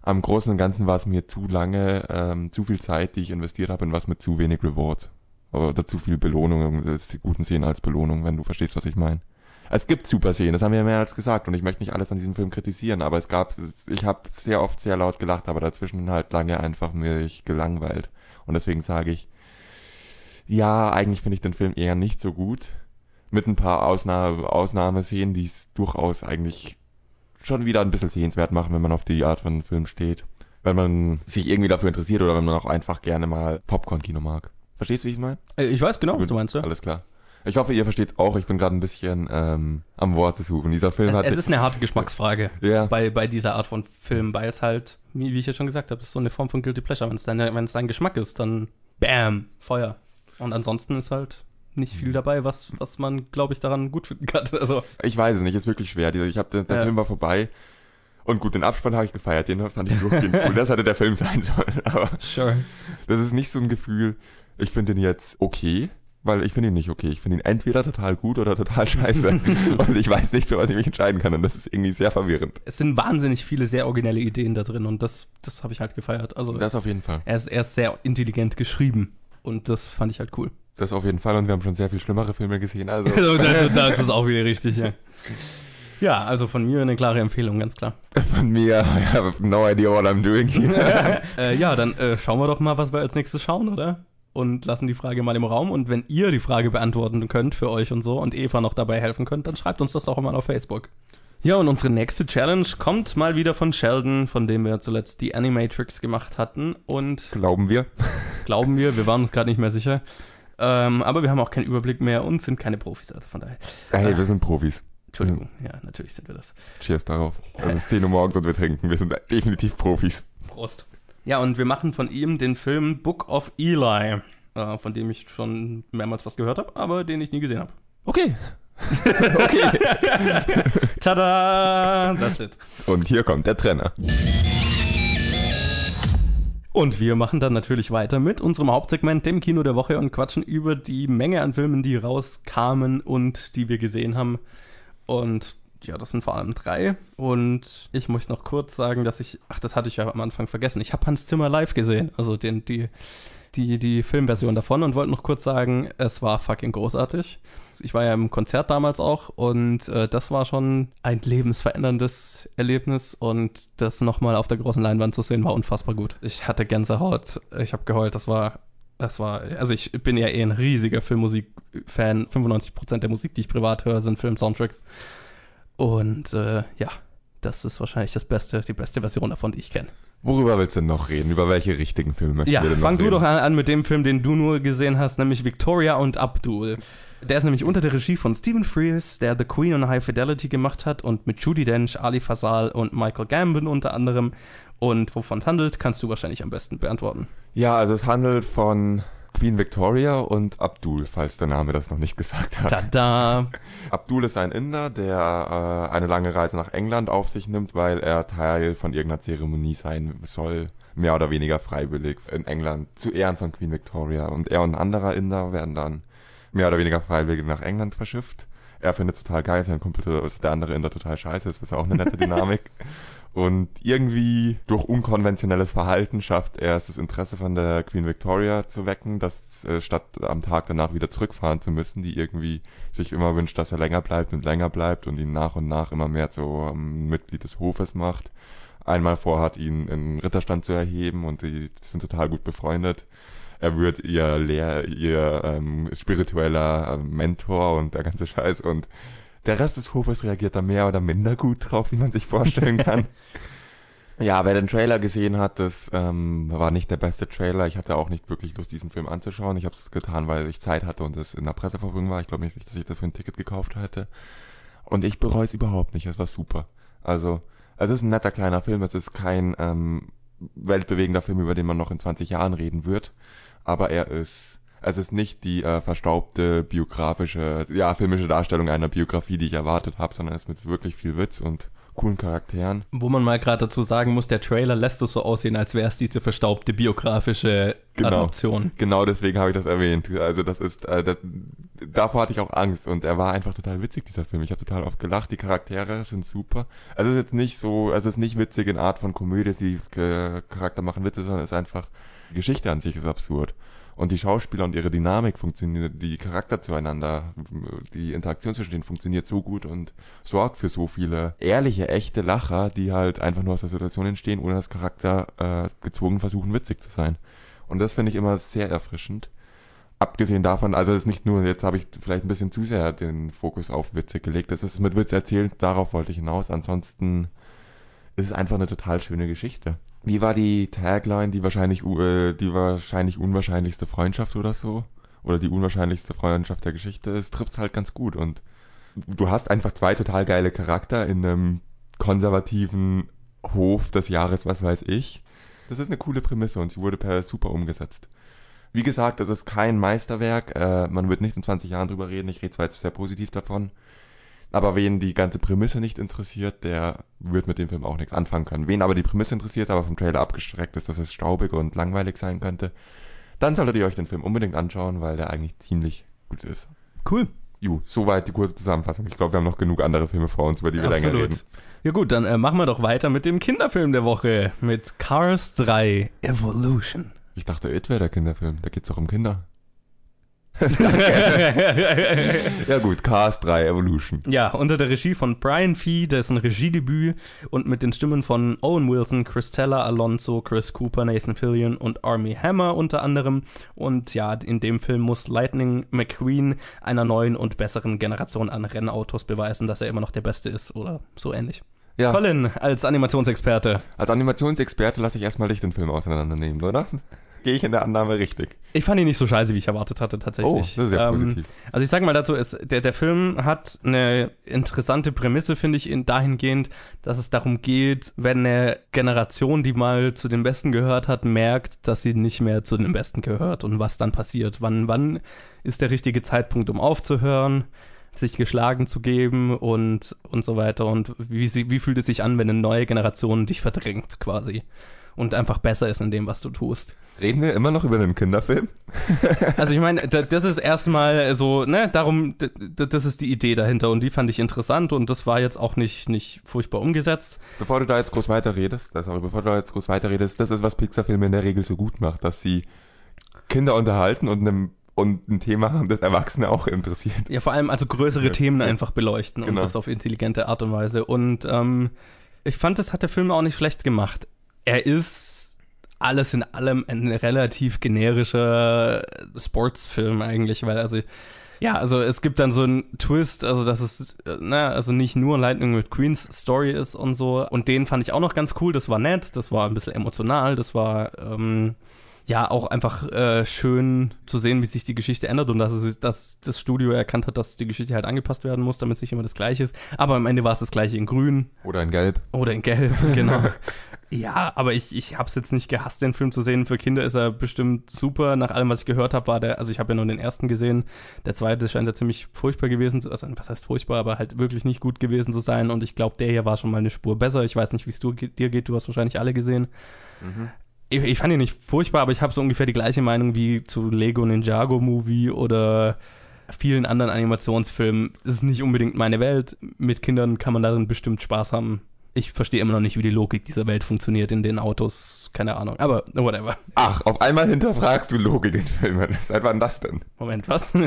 Am Großen und Ganzen war es mir zu lange, ähm, zu viel Zeit, die ich investiert habe in was mit zu wenig Rewards. Oder zu viel Belohnung, das guten Szenen als Belohnung, wenn du verstehst, was ich meine. Es gibt super Szenen, das haben wir ja mehr als gesagt und ich möchte nicht alles an diesem Film kritisieren, aber es gab, ich habe sehr oft sehr laut gelacht, aber dazwischen halt lange einfach mich gelangweilt. Und deswegen sage ich, ja, eigentlich finde ich den Film eher nicht so gut. Mit ein paar Ausnahme, Ausnahmeszenen, die es durchaus eigentlich schon wieder ein bisschen sehenswert machen, wenn man auf die Art von Film steht. Wenn man sich irgendwie dafür interessiert oder wenn man auch einfach gerne mal Popcorn-Kino mag. Verstehst du, wie ich es meine? Äh, Ich weiß genau, was du meinst, ja. Alles klar. Ich hoffe, ihr versteht auch. Ich bin gerade ein bisschen ähm, am Worte suchen. Dieser Film hat. Es ist eine harte Geschmacksfrage ja, bei, bei dieser Art von Film, weil es halt, wie, wie ich ja schon gesagt habe, ist so eine Form von Guilty Pleasure. Wenn es dein, dein Geschmack ist, dann Bam, Feuer. Und ansonsten ist halt nicht viel dabei, was, was man, glaube ich, daran gut finden kann. Also, ich weiß es nicht. Ist wirklich schwer. Ich habe der, Ja. Film war vorbei. Und gut, den Abspann habe ich gefeiert. Den fand ich durchgehend cool. Das hätte der Film sein sollen. Aber sure. das ist nicht so ein Gefühl. Ich finde ihn jetzt okay. Weil ich finde ihn nicht okay. Ich finde ihn entweder total gut oder total scheiße. und ich weiß nicht, für was ich mich entscheiden kann. Und das ist irgendwie sehr verwirrend. Es sind wahnsinnig viele sehr originelle Ideen da drin und das, das habe ich halt gefeiert. Also, Das auf jeden Fall. er ist, er ist sehr intelligent geschrieben und das fand ich halt cool. Das auf jeden Fall. Und wir haben schon sehr viel schlimmere Filme gesehen. Also da, da ist es auch wieder richtig, ja. Ja, also von mir eine klare Empfehlung, ganz klar. von mir, I have no idea what I'm doing here. äh, ja, dann äh, schauen wir doch mal, was wir als nächstes schauen, oder? Und lassen die Frage mal im Raum. Und wenn ihr die Frage beantworten könnt für euch und so und Eva noch dabei helfen könnt, dann schreibt uns das doch mal auf Facebook. Ja, und unsere nächste Challenge kommt mal wieder von Sheldon, von dem wir zuletzt die Animatrix gemacht hatten. Und Glauben wir. glauben wir, wir waren uns gerade nicht mehr sicher. Ähm, aber wir haben auch keinen Überblick mehr und sind keine Profis, also von daher. Hey, wir sind Profis. Entschuldigung, ja, natürlich sind wir das. Cheers darauf. Es ist 10 Uhr morgens und wir trinken. Wir sind definitiv Profis. Prost. Ja, und wir machen von ihm den Film Book of Eli, äh, von dem ich schon mehrmals was gehört habe, aber den ich nie gesehen habe. Okay. okay. Tada! That's it. Und hier kommt der Trenner. Und wir machen dann natürlich weiter mit unserem Hauptsegment, dem Kino der Woche, und quatschen über die Menge an Filmen, die rauskamen und die wir gesehen haben. Und ja, das sind vor allem drei. Und ich möchte noch kurz sagen, dass ich, ach, das hatte ich ja am Anfang vergessen. Ich habe Hans Zimmer live gesehen, also den, die, die, die Filmversion davon und wollte noch kurz sagen, es war fucking großartig. Ich war ja im Konzert damals auch und äh, das war schon ein lebensveränderndes Erlebnis und das nochmal auf der großen Leinwand zu sehen war unfassbar gut. Ich hatte Gänsehaut, ich habe geheult, das war das war, also ich bin ja eh ein riesiger Filmmusik-Fan. 95% der Musik, die ich privat höre, sind Film-Soundtracks. Und äh, ja, das ist wahrscheinlich das beste, die beste Version davon, die ich kenne. Worüber willst du denn noch reden? Über welche richtigen Filme möchten Ja, wir denn fang du doch an, an mit dem Film, den du nur gesehen hast, nämlich Victoria und Abdul. Der ist nämlich unter der Regie von Stephen Frears, der The Queen und High Fidelity gemacht hat und mit Judy Dench, Ali Fasal und Michael Gambon unter anderem. Und wovon es handelt, kannst du wahrscheinlich am besten beantworten. Ja, also es handelt von Queen Victoria und Abdul, falls der Name das noch nicht gesagt hat. Tada! Abdul ist ein Inder, der äh, eine lange Reise nach England auf sich nimmt, weil er Teil von irgendeiner Zeremonie sein soll, mehr oder weniger freiwillig in England, zu Ehren von Queen Victoria. Und er und ein anderer Inder werden dann mehr oder weniger freiwillig nach England verschifft. Er findet es total geil, sein Kumpel, ist der andere Inder total scheiße, ist, ist auch eine nette Dynamik. Und irgendwie durch unkonventionelles Verhalten schafft er es, das Interesse von der Queen Victoria zu wecken, dass äh, statt am Tag danach wieder zurückfahren zu müssen, die irgendwie sich immer wünscht, dass er länger bleibt und länger bleibt und ihn nach und nach immer mehr zu ähm, Mitglied des Hofes macht. Einmal vorhat, ihn in Ritterstand zu erheben und die sind total gut befreundet. Er wird ihr Lehr ihr ähm, spiritueller ähm, Mentor und der ganze Scheiß und der Rest des Hofes reagiert da mehr oder minder gut drauf, wie man sich vorstellen kann. ja, wer den Trailer gesehen hat, das ähm, war nicht der beste Trailer. Ich hatte auch nicht wirklich Lust, diesen Film anzuschauen. Ich habe es getan, weil ich Zeit hatte und es in der Presseverfügung war. Ich glaube nicht, dass ich dafür ein Ticket gekauft hätte. Und ich bereue es überhaupt nicht. Es war super. Also, es ist ein netter kleiner Film. Es ist kein ähm, weltbewegender Film, über den man noch in 20 Jahren reden wird. Aber er ist es ist nicht die äh, verstaubte biografische, ja, filmische Darstellung einer Biografie, die ich erwartet habe, sondern es ist mit wirklich viel Witz und coolen Charakteren. Wo man mal gerade dazu sagen muss, der Trailer lässt es so aussehen, als wäre es diese verstaubte biografische Genau. Adaption. Genau deswegen habe ich das erwähnt. Also das ist, äh, das, davor hatte ich auch Angst und er war einfach total witzig, dieser Film. Ich habe total oft gelacht, die Charaktere sind super. Also es ist jetzt nicht so, also es ist nicht witzig in Art von Komödie, die äh, Charakter machen Witze, sondern es ist einfach, die Geschichte an sich ist absurd. Und die Schauspieler und ihre Dynamik funktioniert, die Charakter zueinander, die Interaktion zwischen denen funktioniert so gut und sorgt für so viele ehrliche, echte Lacher, die halt einfach nur aus der Situation entstehen, ohne dass Charakter äh, gezwungen versuchen, witzig zu sein. Und das finde ich immer sehr erfrischend. Abgesehen davon, also es ist nicht nur, jetzt habe ich vielleicht ein bisschen zu sehr den Fokus auf Witze gelegt. Das ist mit Witz erzählt, darauf wollte ich hinaus. Ansonsten ist es einfach eine total schöne Geschichte. Wie war die Tagline, die wahrscheinlich, äh, die wahrscheinlich unwahrscheinlichste Freundschaft oder so? Oder die unwahrscheinlichste Freundschaft der Geschichte? Es trifft's halt ganz gut und du hast einfach zwei total geile Charakter in einem konservativen Hof des Jahres, was weiß ich. Das ist eine coole Prämisse und sie wurde per super umgesetzt. Wie gesagt, das ist kein Meisterwerk. Äh, man wird nicht in 20 Jahren drüber reden. Ich rede zwar jetzt sehr positiv davon. Aber wen die ganze Prämisse nicht interessiert, der wird mit dem Film auch nichts anfangen können. Wen aber die Prämisse interessiert, aber vom Trailer abgestreckt ist, dass es staubig und langweilig sein könnte, dann solltet ihr euch den Film unbedingt anschauen, weil der eigentlich ziemlich gut ist. Cool. Ju, soweit die kurze Zusammenfassung. Ich glaube, wir haben noch genug andere Filme vor uns, über die wir länger reden. Ja gut, dann äh, machen wir doch weiter mit dem Kinderfilm der Woche. Mit Cars 3 Evolution. Ich dachte, It wäre der Kinderfilm. Da geht's doch um Kinder. Ja gut, Cars 3 Evolution. Ja, unter der Regie von Brian Fee, dessen Regiedebüt und mit den Stimmen von Owen Wilson, Christella Alonso, Chris Cooper, Nathan Fillion und Armie Hammer unter anderem. Und ja, in dem Film muss Lightning McQueen einer neuen und besseren Generation an Rennautos beweisen, dass er immer noch der Beste ist oder so ähnlich. Ja, Colin, als Animationsexperte. als Animationsexperte lasse ich erstmal dich den Film auseinandernehmen, oder? Gehe ich in der Annahme richtig? Ich fand ihn nicht so scheiße, wie ich erwartet hatte, tatsächlich. Oh, das ist ja Ähm, positiv. Also ich sage mal dazu, ist, der, der Film hat eine interessante Prämisse, finde ich, in, dahingehend, dass es darum geht, wenn eine Generation, die mal zu den Besten gehört hat, merkt, dass sie nicht mehr zu den Besten gehört und was dann passiert. Wann, wann ist der richtige Zeitpunkt, um aufzuhören, sich geschlagen zu geben und, und so weiter und wie, sie, wie fühlt es sich an, wenn eine neue Generation dich verdrängt quasi und einfach besser ist in dem, was du tust. Reden wir immer noch über einen Kinderfilm? Also ich meine, da- das ist erstmal so, ne, darum, das ist die Idee dahinter und die fand ich interessant und das war jetzt auch nicht, nicht furchtbar umgesetzt. Bevor du da jetzt groß weiterredest, sorry, bevor du da jetzt groß weiterredest, das ist, was Pixar-Filme in der Regel so gut macht, dass sie Kinder unterhalten und, einem, und ein Thema haben, das Erwachsene auch interessiert. Ja, vor allem also größere Ja, Themen einfach beleuchten und Genau. das auf intelligente Art und Weise. Und ähm, ich fand, das hat der Film auch nicht schlecht gemacht. Er ist alles in allem ein relativ generischer Sportsfilm eigentlich, weil also ja, also es gibt dann so einen Twist, also dass es, äh, ne, also nicht nur Lightning McQueens Story ist und so. Und den fand ich auch noch ganz cool. Das war nett, das war ein bisschen emotional, das war ähm, ja auch einfach äh, schön zu sehen, wie sich die Geschichte ändert und dass, es, dass das Studio erkannt hat, dass die Geschichte halt angepasst werden muss, damit es nicht immer das gleiche ist. Aber am Ende war es das gleiche in Grün Oder in Gelb. oder in Gelb, genau. ja, aber ich, ich habe es jetzt nicht gehasst, den Film zu sehen. Für Kinder ist er bestimmt super. Nach allem, was ich gehört habe, war der, also ich habe ja nur den ersten gesehen. Der zweite scheint ja ziemlich furchtbar gewesen zu sein. Was heißt furchtbar, aber halt wirklich nicht gut gewesen zu sein. Und ich glaube, der hier war schon mal eine Spur besser. Ich weiß nicht, wie es dir geht. Du hast wahrscheinlich alle gesehen. Ich, ich fand ihn nicht furchtbar, aber ich habe so ungefähr die gleiche Meinung wie zu Lego Ninjago Movie oder vielen anderen Animationsfilmen. Es ist nicht unbedingt meine Welt. Mit Kindern kann man darin bestimmt Spaß haben. Ich verstehe immer noch nicht, wie die Logik dieser Welt funktioniert in den Autos. Keine Ahnung. Aber whatever. Ach, auf einmal hinterfragst du Logik in Filmen. Seit wann das denn? Moment, was?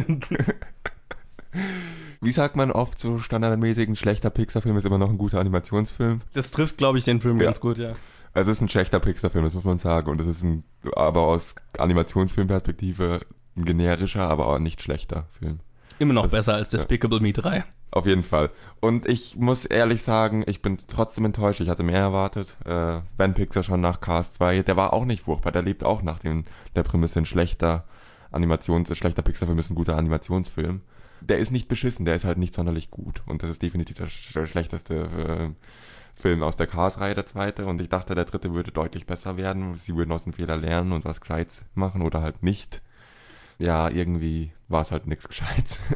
Wie sagt man oft so standardmäßig, ein schlechter Pixar-Film ist immer noch ein guter Animationsfilm? Das trifft, glaube ich, den Film Ja. ganz gut, ja. Also es ist ein schlechter Pixar-Film, das muss man sagen. Und es ist ein, aber aus Animationsfilmperspektive ein generischer, aber auch nicht schlechter Film. Immer noch Das- besser als Despicable Me 3. Auf jeden Fall. Und ich muss ehrlich sagen, ich bin trotzdem enttäuscht. Ich hatte mehr erwartet. Äh, wenn Pixar schon nach Cars 2, der war auch nicht furchtbar. Der lebt auch nach dem, der Prämisse ein schlechter Animations, schlechter Pixar-Film ist ein guter Animationsfilm. Der ist nicht beschissen, der ist halt nicht sonderlich gut. Und das ist definitiv der, sch- der schlechteste äh, Film aus der Cars-Reihe, der zweite. Und ich dachte, der dritte würde deutlich besser werden. Sie würden aus dem Fehler lernen und was Gescheites machen oder halt nicht. Ja, irgendwie war es halt nichts Gescheites.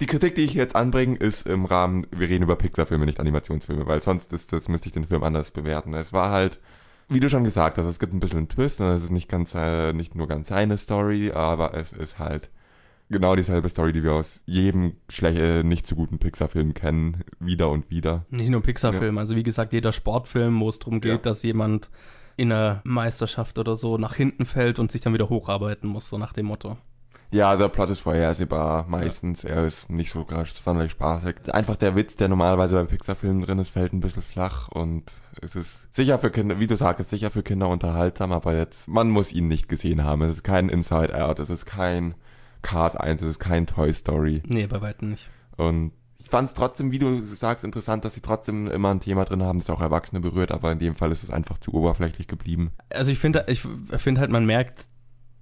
Die Kritik, die ich jetzt anbringe, ist im Rahmen, wir reden über Pixar-Filme, nicht Animationsfilme, weil sonst ist das, müsste ich den Film anders bewerten. Es war halt, wie du schon gesagt hast, es gibt ein bisschen einen Twist und es ist nicht ganz, äh, nicht nur ganz seine Story, aber es ist halt genau dieselbe Story, die wir aus jedem schlecht, äh, nicht so guten Pixar-Film kennen, wieder und wieder. Nicht nur Pixar-Film, also wie gesagt, jeder Sportfilm, wo es darum geht, Ja. dass jemand in einer Meisterschaft oder so nach hinten fällt und sich dann wieder hocharbeiten muss, so nach dem Motto. Ja, also der Plot ist vorhersehbar, meistens. Er ist nicht so gar sonderlich spaßig. Einfach der Witz, der normalerweise bei Pixar-Filmen drin ist, fällt ein bisschen flach und es ist sicher für Kinder, wie du sagst, sicher für Kinder unterhaltsam, aber jetzt, man muss ihn nicht gesehen haben. Es ist kein Inside Out, es ist kein Cars 1, es ist kein Toy Story. Nee, bei weitem nicht. Und ich fand es trotzdem, wie du sagst, interessant, dass sie trotzdem immer ein Thema drin haben, das auch Erwachsene berührt, aber in dem Fall ist es einfach zu oberflächlich geblieben. Also ich finde, ich finde halt, man merkt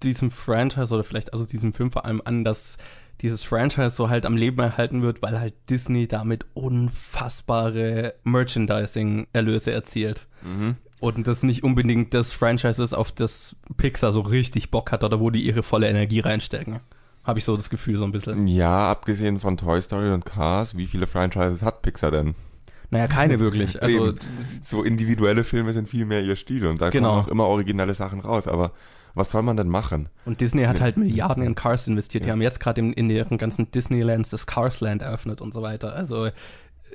diesem Franchise oder vielleicht also diesem Film vor allem an, dass dieses Franchise so halt am Leben erhalten wird, weil halt Disney damit unfassbare Merchandising-Erlöse erzielt. Mhm. Und das nicht unbedingt das Franchise ist, auf das Pixar so richtig Bock hat oder wo die ihre volle Energie reinstecken. Habe ich so das Gefühl so ein bisschen. Ja, abgesehen von Toy Story und Cars, wie viele Franchises hat Pixar denn? Naja, keine wirklich. Also so individuelle Filme sind viel mehr ihr Stil und da Genau. kommen auch immer originelle Sachen raus, aber was soll man denn machen? Und Disney hat halt Milliarden in Cars investiert. Die haben jetzt gerade in, in ihren ganzen Disneylands das Carsland eröffnet und so weiter. Also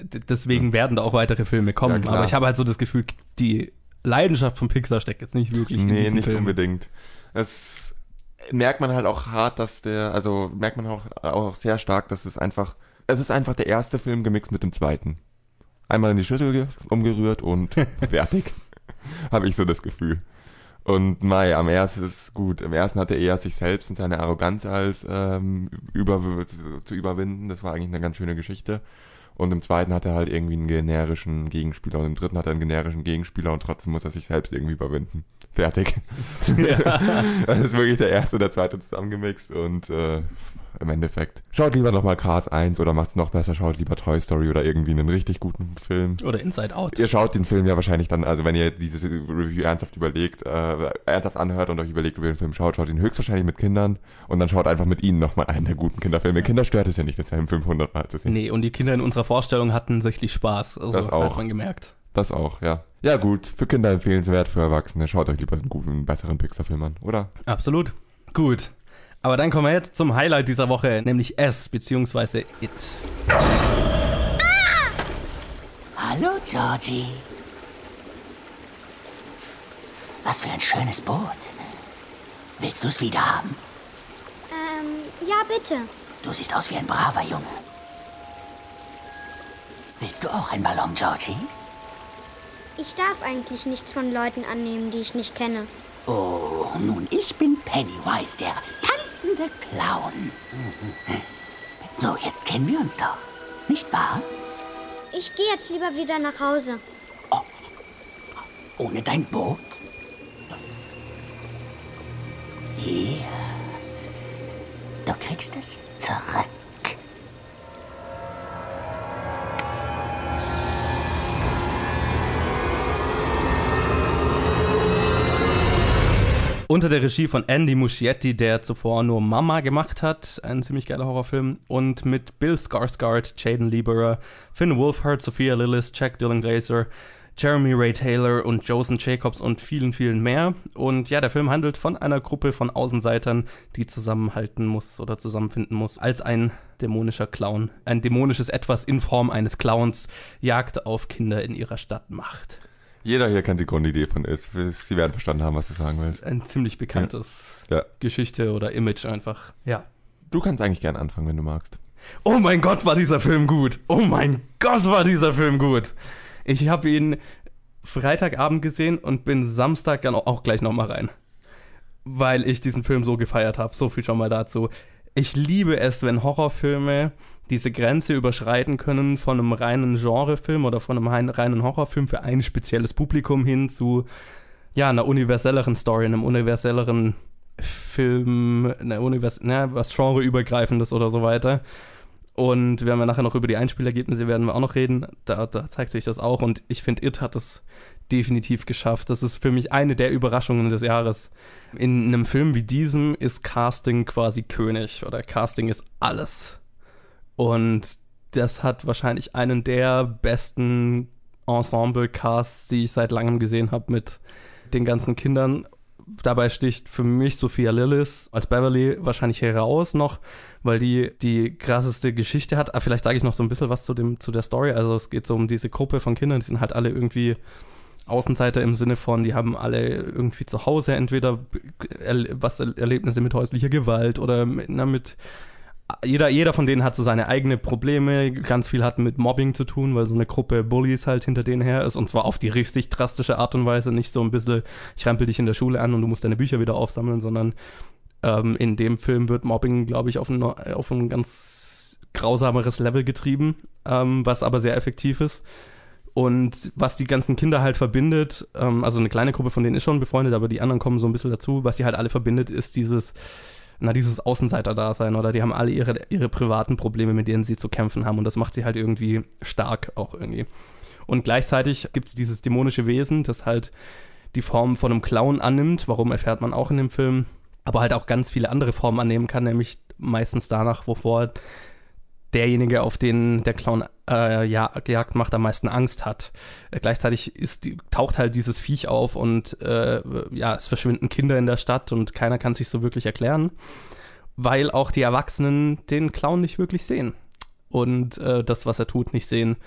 d- deswegen werden da auch weitere Filme kommen. Ja. Aber ich habe halt so das Gefühl, die Leidenschaft von Pixar steckt jetzt nicht wirklich in Nee, diesen nicht Film. unbedingt. Das merkt man halt auch hart, dass der, also merkt man auch, auch sehr stark, dass es einfach, es ist einfach der erste Film gemixt mit dem zweiten. Einmal in die Schüssel ge- umgerührt und fertig. Habe ich so das Gefühl. Und Mai, am ersten ist gut. Im ersten hatte er eher sich selbst und seine Arroganz als ähm, über, zu überwinden. Das war eigentlich eine ganz schöne Geschichte. Und im zweiten hat er halt irgendwie einen generischen Gegenspieler und im dritten hat er einen generischen Gegenspieler und trotzdem muss er sich selbst irgendwie überwinden. Fertig. ja. Das ist wirklich der erste und der zweite zusammengemixt und äh, im Endeffekt. Schaut lieber nochmal Cars 1 oder macht's noch besser, schaut lieber Toy Story oder irgendwie einen richtig guten Film. Oder Inside Out. Ihr schaut den Film ja wahrscheinlich dann, also wenn ihr dieses Review ernsthaft überlegt, äh, ernsthaft anhört und euch überlegt, ob ihr den Film schaut, schaut ihn höchstwahrscheinlich mit Kindern und dann schaut einfach mit ihnen nochmal einen der guten Kinderfilme. Kinder stört es ja nicht, denselben Film 500 Mal zu sehen. Nee, und die Kinder in unserer Vorstellung hatten sichtlich Spaß. Also Das auch. hat man gemerkt. Das auch, ja. Ja gut, für Kinder empfehlenswert, für Erwachsene. Schaut euch lieber einen guten, besseren Pixar-Film an, oder? Absolut. Gut. Aber dann kommen wir jetzt zum Highlight dieser Woche, nämlich S, beziehungsweise It. Hallo, Georgie. Was für ein schönes Boot. Willst du es wieder haben? Ähm, ja, bitte. Du siehst aus wie ein braver Junge. Willst du auch einen Ballon, Georgie? Ich darf eigentlich nichts von Leuten annehmen, die ich nicht kenne. Oh, nun, ich bin Pennywise, der tanzende Clown. So, jetzt kennen wir uns doch. Nicht wahr? Ich gehe jetzt lieber wieder nach Hause. Ohne dein Boot? Hier. Du kriegst es zurück. Unter der Regie von Andy Muschietti, der zuvor nur Mama gemacht hat, ein ziemlich geiler Horrorfilm, und mit Bill Skarsgård, Jaden Lieberer, Finn Wolfhard, Sophia Lillis, Jack Dylan Grazer, Jeremy Ray Taylor und Josen Jacobs und vielen, vielen mehr. Und ja, der Film handelt von einer Gruppe von Außenseitern, die zusammenhalten muss oder zusammenfinden muss, als ein dämonischer Clown, ein dämonisches Etwas in Form eines Clowns Jagd auf Kinder in ihrer Stadt macht. Jeder hier kennt die Grundidee von It. Sie werden verstanden haben, was du sagen willst. Ein ziemlich bekanntes Ja. Geschichte oder Image einfach. Ja. Du kannst eigentlich gern anfangen, wenn du magst. Oh mein Gott, war dieser Film gut. Oh mein Gott, war dieser Film gut. Ich habe ihn Freitagabend gesehen und bin Samstag dann auch gleich nochmal rein. Weil ich diesen Film so gefeiert habe. So viel schon mal dazu. Ich liebe es, wenn Horrorfilme diese Grenze überschreiten können von einem reinen Genrefilm oder von einem rein- reinen Horrorfilm für ein spezielles Publikum hin zu ja, einer universelleren Story, einem universelleren Film, einer univers na, was genreübergreifendes oder so weiter. Und wenn wir nachher noch über die Einspielergebnisse werden wir auch noch reden, da, da zeigt sich das auch. Und ich finde, It hat es definitiv geschafft. Das ist für mich eine der Überraschungen des Jahres. In einem Film wie diesem ist Casting quasi König oder Casting ist alles. Und das hat wahrscheinlich einen der besten Ensemble-Casts, die ich seit langem gesehen habe mit den ganzen Kindern. Dabei sticht für mich Sophia Lillis als Beverly wahrscheinlich heraus noch, weil die die krasseste Geschichte hat. Ah, vielleicht sage ich noch so ein bisschen was zu, dem, zu der Story. Also es geht so um diese Gruppe von Kindern, die sind halt alle irgendwie Außenseiter im Sinne von, die haben alle irgendwie zu Hause entweder was Erlebnisse mit häuslicher Gewalt oder mit, na, mit jeder, jeder von denen hat so seine eigenen Probleme. Ganz viel hat mit Mobbing zu tun, weil so eine Gruppe Bullies halt hinter denen her ist. Und zwar auf die richtig drastische Art und Weise. Nicht so ein bisschen, ich rempel dich in der Schule an und du musst deine Bücher wieder aufsammeln, sondern ähm, in dem Film wird Mobbing, glaube ich, auf ein, auf ein ganz grausameres Level getrieben, ähm, was aber sehr effektiv ist. Und was die ganzen Kinder halt verbindet, ähm, also eine kleine Gruppe von denen ist schon befreundet, aber die anderen kommen so ein bisschen dazu. Was sie halt alle verbindet, ist dieses na, dieses Außenseiter-Dasein oder die haben alle ihre, ihre privaten Probleme, mit denen sie zu kämpfen haben und das macht sie halt irgendwie stark auch irgendwie. Und gleichzeitig gibt es dieses dämonische Wesen, das halt die Form von einem Clown annimmt, warum erfährt man auch in dem Film, aber halt auch ganz viele andere Formen annehmen kann, nämlich meistens danach, wovor derjenige, auf den der Clown äh, Jagd macht, am meisten Angst hat. Äh, gleichzeitig ist, taucht halt dieses Viech auf und äh, ja, es verschwinden Kinder in der Stadt und keiner kann sich so wirklich erklären, weil auch die Erwachsenen den Clown nicht wirklich sehen und äh, das, was er tut, nicht sehen.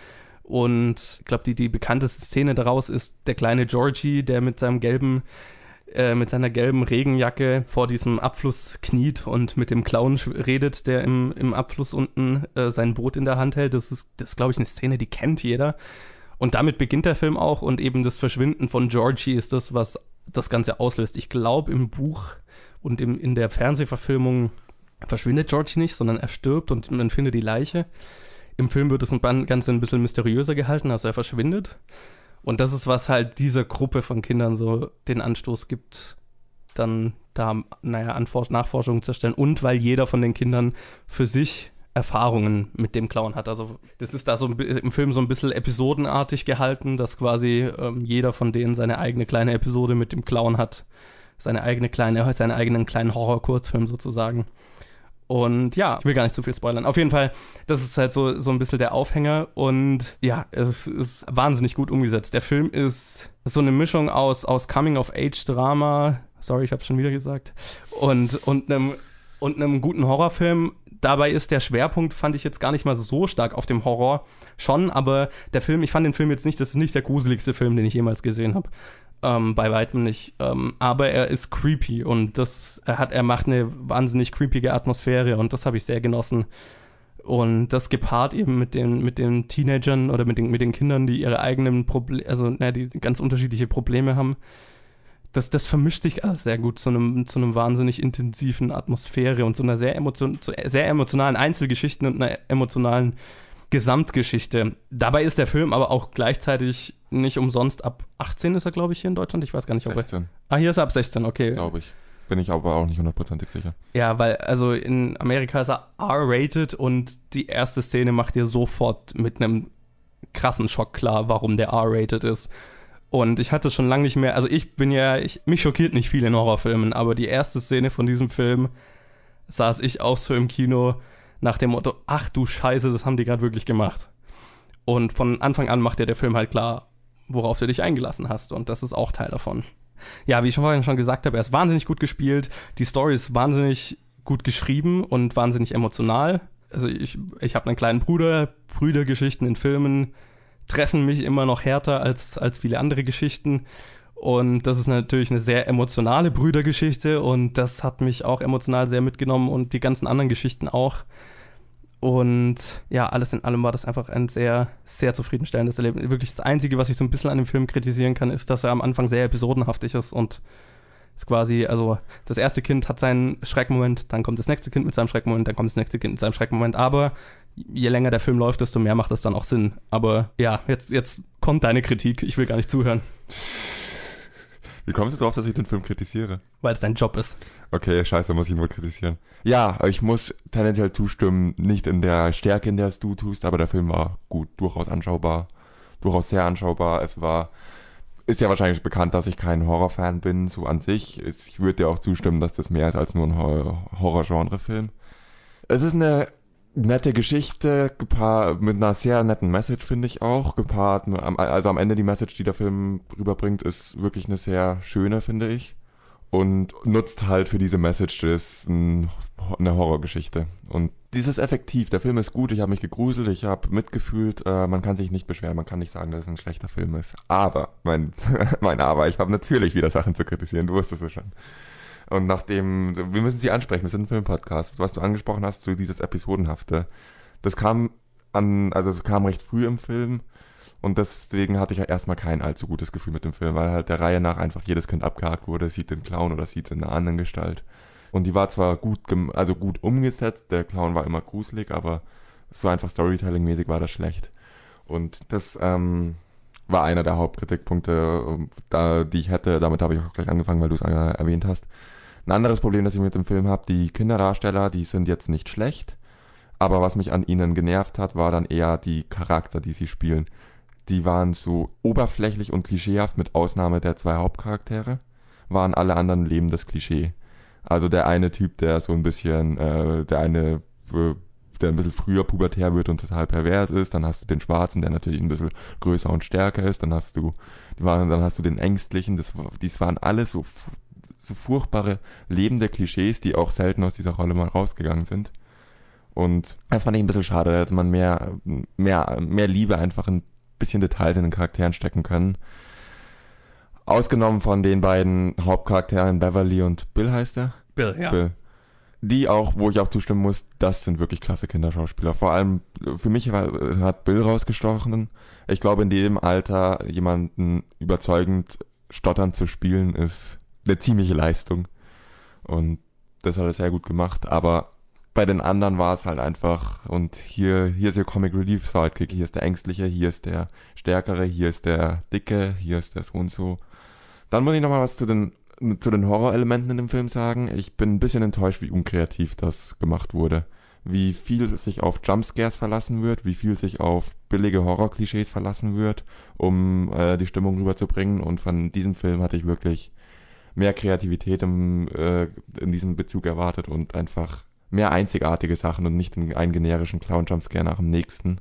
Und ich glaube, die, die bekannteste Szene daraus ist der kleine Georgie, der mit seinem gelben äh, mit seiner gelben Regenjacke vor diesem Abfluss kniet und mit dem Clown redet, der im, im Abfluss unten äh, sein Boot in der Hand hält. Das ist, das glaube ich, eine Szene, die kennt jeder. Und damit beginnt der Film auch und eben das Verschwinden von Georgie ist das, was das Ganze auslöst. Ich glaube, im Buch und im, in der Fernsehverfilmung verschwindet Georgie nicht, sondern er stirbt und man findet die Leiche. Im Film wird das Ganze ein bisschen mysteriöser gehalten, also er verschwindet. Und das ist, was halt dieser Gruppe von Kindern so den Anstoß gibt, dann da, naja, Anfor Nachforschungen zu stellen. Und weil jeder von den Kindern für sich Erfahrungen mit dem Clown hat. Also das ist da so im Film so ein bisschen episodenartig gehalten, dass quasi ähm, jeder von denen seine eigene kleine Episode mit dem Clown hat. Seine eigene kleine, seinen eigenen kleinen Horror-Kurzfilm sozusagen. Und ja, ich will gar nicht zu viel spoilern. Auf jeden Fall, das ist halt so, so ein bisschen der Aufhänger. Und ja, es ist wahnsinnig gut umgesetzt. Der Film ist so eine Mischung aus, aus Coming-of-Age-Drama, sorry, ich hab's schon wieder gesagt, und, und einem und einem guten Horrorfilm. Dabei ist der Schwerpunkt, fand ich jetzt gar nicht mal so stark auf dem Horror. Schon, aber der Film, ich fand den Film jetzt nicht, das ist nicht der gruseligste Film, den ich jemals gesehen habe. Ähm, bei weitem nicht. Ähm, aber er ist creepy und das, er hat, er macht eine wahnsinnig creepige Atmosphäre und das habe ich sehr genossen. Und das gepaart eben mit den, mit den Teenagern oder mit den, mit den Kindern, die ihre eigenen Probleme, also, naja, die ganz unterschiedliche Probleme haben. Das, das vermischt sich alles sehr gut zu einem, zu einem wahnsinnig intensiven Atmosphäre und zu einer sehr, emotion, zu sehr emotionalen Einzelgeschichten und einer emotionalen Gesamtgeschichte. Dabei ist der Film aber auch gleichzeitig nicht umsonst ab 18 ist er, glaube ich, hier in Deutschland. Ich weiß gar nicht, ob 16. er. Ah, hier ist er ab 16, okay. Glaube ich. Bin ich aber auch nicht hundertprozentig sicher. Ja, weil, also in Amerika ist er R-rated und die erste Szene macht dir sofort mit einem krassen Schock klar, warum der R-rated ist. Und ich hatte schon lange nicht mehr, also ich bin ja, ich, mich schockiert nicht viel in Horrorfilmen, aber die erste Szene von diesem Film saß ich auch so im Kino nach dem Motto, ach du Scheiße, das haben die gerade wirklich gemacht. Und von Anfang an macht dir der Film halt klar, worauf du dich eingelassen hast. Und das ist auch Teil davon. Ja, wie ich vorhin schon gesagt habe, er ist wahnsinnig gut gespielt. Die Story ist wahnsinnig gut geschrieben und wahnsinnig emotional. Also ich, ich habe einen kleinen Bruder. Brüdergeschichten in Filmen treffen mich immer noch härter als, als viele andere Geschichten. Und das ist natürlich eine sehr emotionale Brüdergeschichte und das hat mich auch emotional sehr mitgenommen und die ganzen anderen Geschichten auch. Und ja, alles in allem war das einfach ein sehr, sehr zufriedenstellendes Erlebnis. Wirklich das Einzige, was ich so ein bisschen an dem Film kritisieren kann, ist, dass er am Anfang sehr episodenhaftig ist und ist quasi, also das erste Kind hat seinen Schreckmoment, dann kommt das nächste Kind mit seinem Schreckmoment, dann kommt das nächste Kind mit seinem Schreckmoment. Aber je länger der Film läuft, desto mehr macht das dann auch Sinn. Aber ja, jetzt, jetzt kommt deine Kritik. Ich will gar nicht zuhören. Wie kommst du darauf, dass ich den Film kritisiere? Weil es dein Job ist. Okay, scheiße, muss ich nur kritisieren. Ja, ich muss tendenziell zustimmen, nicht in der Stärke, in der es du tust, aber der Film war gut, durchaus anschaubar, durchaus sehr anschaubar. Es war, ist ja wahrscheinlich bekannt, dass ich kein Horrorfan bin, so an sich. Ich würde dir auch zustimmen, dass das mehr ist als nur ein Horror-Genre-Film. Es ist eine nette Geschichte, gepaart mit einer sehr netten Message, finde ich auch. Gepaart, also am Ende die Message, die der Film rüberbringt, ist wirklich eine sehr schöne, finde ich. Und nutzt halt für diese Message das ein, eine Horrorgeschichte. Und dieses effektiv. Der Film ist gut, ich habe mich gegruselt, ich habe mitgefühlt. Äh, man kann sich nicht beschweren, man kann nicht sagen, dass es ein schlechter Film ist. Aber, mein, mein Aber, ich habe natürlich wieder Sachen zu kritisieren, du wusstest es schon. Und nachdem, wir müssen sie ansprechen, wir sind ein Filmpodcast. Was du angesprochen hast, so dieses Episodenhafte, das kam an, also es kam recht früh im Film. Und deswegen hatte ich ja erstmal kein allzu gutes Gefühl mit dem Film, weil halt der Reihe nach einfach jedes Kind abgehakt wurde, sieht den Clown oder sieht es in einer anderen Gestalt. Und die war zwar gut, also gut umgesetzt, der Clown war immer gruselig, aber so einfach Storytelling-mäßig war das schlecht. Und das ähm, war einer der Hauptkritikpunkte, da, die ich hätte. Damit habe ich auch gleich angefangen, weil du es äh, erwähnt hast. Ein anderes Problem, das ich mit dem Film habe, die Kinderdarsteller, die sind jetzt nicht schlecht, aber was mich an ihnen genervt hat, war dann eher die Charakter, die sie spielen. Die waren so oberflächlich und klischeehaft, mit Ausnahme der zwei Hauptcharaktere, waren alle anderen lebendes Klischee. Also der eine Typ, der so ein bisschen, äh, der eine, äh, der ein bisschen früher pubertär wird und total pervers ist, dann hast du den Schwarzen, der natürlich ein bisschen größer und stärker ist, dann hast du, dann hast du den Ängstlichen, das, dies waren alles so so furchtbare lebende Klischees, die auch selten aus dieser Rolle mal rausgegangen sind. Und das fand ich ein bisschen schade, da hätte man mehr, mehr, mehr Liebe einfach ein bisschen Details in den Charakteren stecken können. Ausgenommen von den beiden Hauptcharakteren Beverly und Bill heißt er? Bill, ja. Bill. Die auch, wo ich auch zustimmen muss, das sind wirklich klasse Kinderschauspieler. Vor allem für mich hat Bill rausgestochen. Ich glaube, in dem Alter jemanden überzeugend stotternd zu spielen, ist eine ziemliche Leistung. Und das hat er sehr gut gemacht. Aber bei den anderen war es halt einfach, und hier, hier ist der Comic Relief Sidekick, hier ist der Ängstliche, hier ist der Stärkere, hier ist der Dicke, hier ist der so und so. Dann muss ich nochmal was zu den, zu den Horrorelementen in dem Film sagen. Ich bin ein bisschen enttäuscht, wie unkreativ das gemacht wurde. Wie viel sich auf Jumpscares verlassen wird, wie viel sich auf billige Horror-Klischees verlassen wird, um äh, die Stimmung rüberzubringen. Und von diesem Film hatte ich wirklich mehr Kreativität im, äh, in diesem Bezug erwartet und einfach mehr einzigartige Sachen und nicht einen generischen Clown-Jumpscare nach dem nächsten.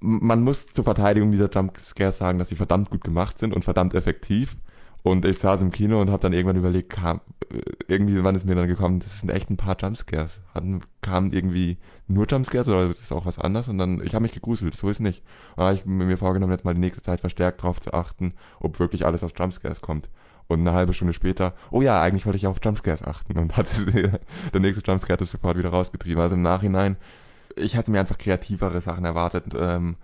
Man muss zur Verteidigung dieser Jumpscares sagen, dass sie verdammt gut gemacht sind und verdammt effektiv. Und ich saß im Kino und habe dann irgendwann überlegt, kam, äh, irgendwie, wann ist mir dann gekommen, das sind echt ein paar Jumpscares. Hatten, kamen irgendwie nur Jumpscares oder ist das auch was anderes? Und dann, ich habe mich gegruselt, so ist nicht. Und habe ich mir vorgenommen, jetzt mal die nächste Zeit verstärkt darauf zu achten, ob wirklich alles aus Jumpscares kommt. Und eine halbe Stunde später, oh ja, eigentlich wollte ich auf Jumpscares achten. Und hat der nächste Jumpscare hat es sofort wieder rausgetrieben. Also im Nachhinein, ich hatte mir einfach kreativere Sachen erwartet. Ähm,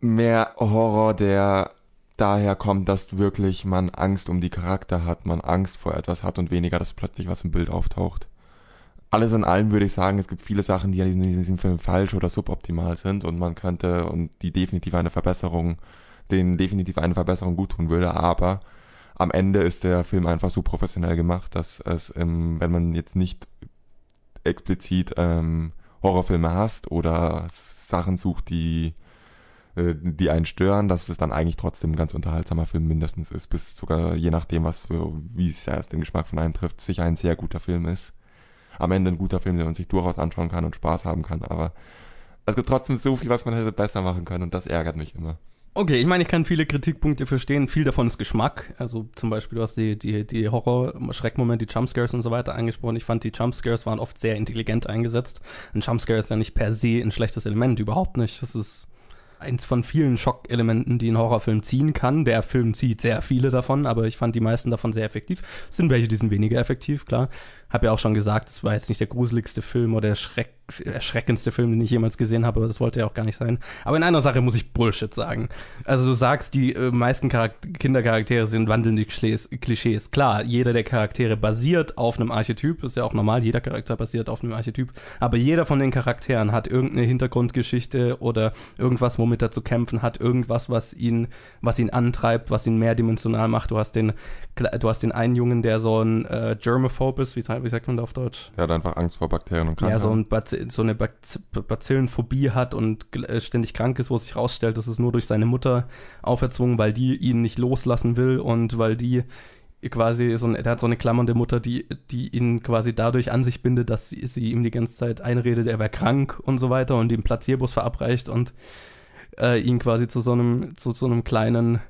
mehr Horror, der daher kommt, dass wirklich man Angst um die Charakter hat, man Angst vor etwas hat und weniger, dass plötzlich was im Bild auftaucht. Alles in allem würde ich sagen, es gibt viele Sachen, die in diesem, diesem Film falsch oder suboptimal sind und man könnte und die definitiv eine Verbesserung, denen definitiv eine Verbesserung gut tun würde, aber am Ende ist der Film einfach so professionell gemacht, dass es, ähm, wenn man jetzt nicht explizit ähm, Horrorfilme hasst oder Sachen sucht, die äh, die einen stören, dass es dann eigentlich trotzdem ein ganz unterhaltsamer Film mindestens ist, bis sogar je nachdem, was für, wie es erst den Geschmack von einem trifft, sicher ein sehr guter Film ist. Am Ende ein guter Film, den man sich durchaus anschauen kann und Spaß haben kann, aber es gibt trotzdem so viel, was man hätte besser machen können und das ärgert mich immer. Okay, ich meine, ich kann viele Kritikpunkte verstehen. Viel davon ist Geschmack. Also zum Beispiel, du hast die, die, die Horror-Schreckmomente, die Jumpscares und so weiter angesprochen. Ich fand, die Jumpscares waren oft sehr intelligent eingesetzt. Ein Jumpscare ist ja nicht per se ein schlechtes Element, überhaupt nicht. Das ist eins von vielen Schockelementen, die ein Horrorfilm ziehen kann. Der Film zieht sehr viele davon, aber ich fand die meisten davon sehr effektiv. Es sind welche, die sind weniger effektiv, klar. Hab ja auch schon gesagt, es war jetzt nicht der gruseligste Film oder der Schreck, erschreckendste Film, den ich jemals gesehen habe, aber das wollte ja auch gar nicht sein. Aber in einer Sache muss ich Bullshit sagen. Also du sagst, die äh, meisten Charakter Kindercharaktere sind wandelnde Klischees, Klischees. Klar, jeder der Charaktere basiert auf einem Archetyp, ist ja auch normal, jeder Charakter basiert auf einem Archetyp, aber jeder von den Charakteren hat irgendeine Hintergrundgeschichte oder irgendwas, womit er zu kämpfen hat, irgendwas, was ihn, was ihn antreibt, was ihn mehrdimensional macht. Du hast den, du hast den einen Jungen, der so ein äh, Germaphobe ist, wie wie sagt man da auf Deutsch? Der hat einfach Angst vor Bakterien und Krankheiten. Ja, so, ein Bazi so eine Baz Bazillenphobie hat und äh, ständig krank ist, wo sich rausstellt, das ist nur durch seine Mutter auferzwungen, weil die ihn nicht loslassen will und weil die quasi so ein, der hat so eine klammernde Mutter, die, die ihn quasi dadurch an sich bindet, dass sie, sie ihm die ganze Zeit einredet, er wäre krank und so weiter und ihm Placebos verabreicht und äh, ihn quasi zu so einem, zu so einem kleinen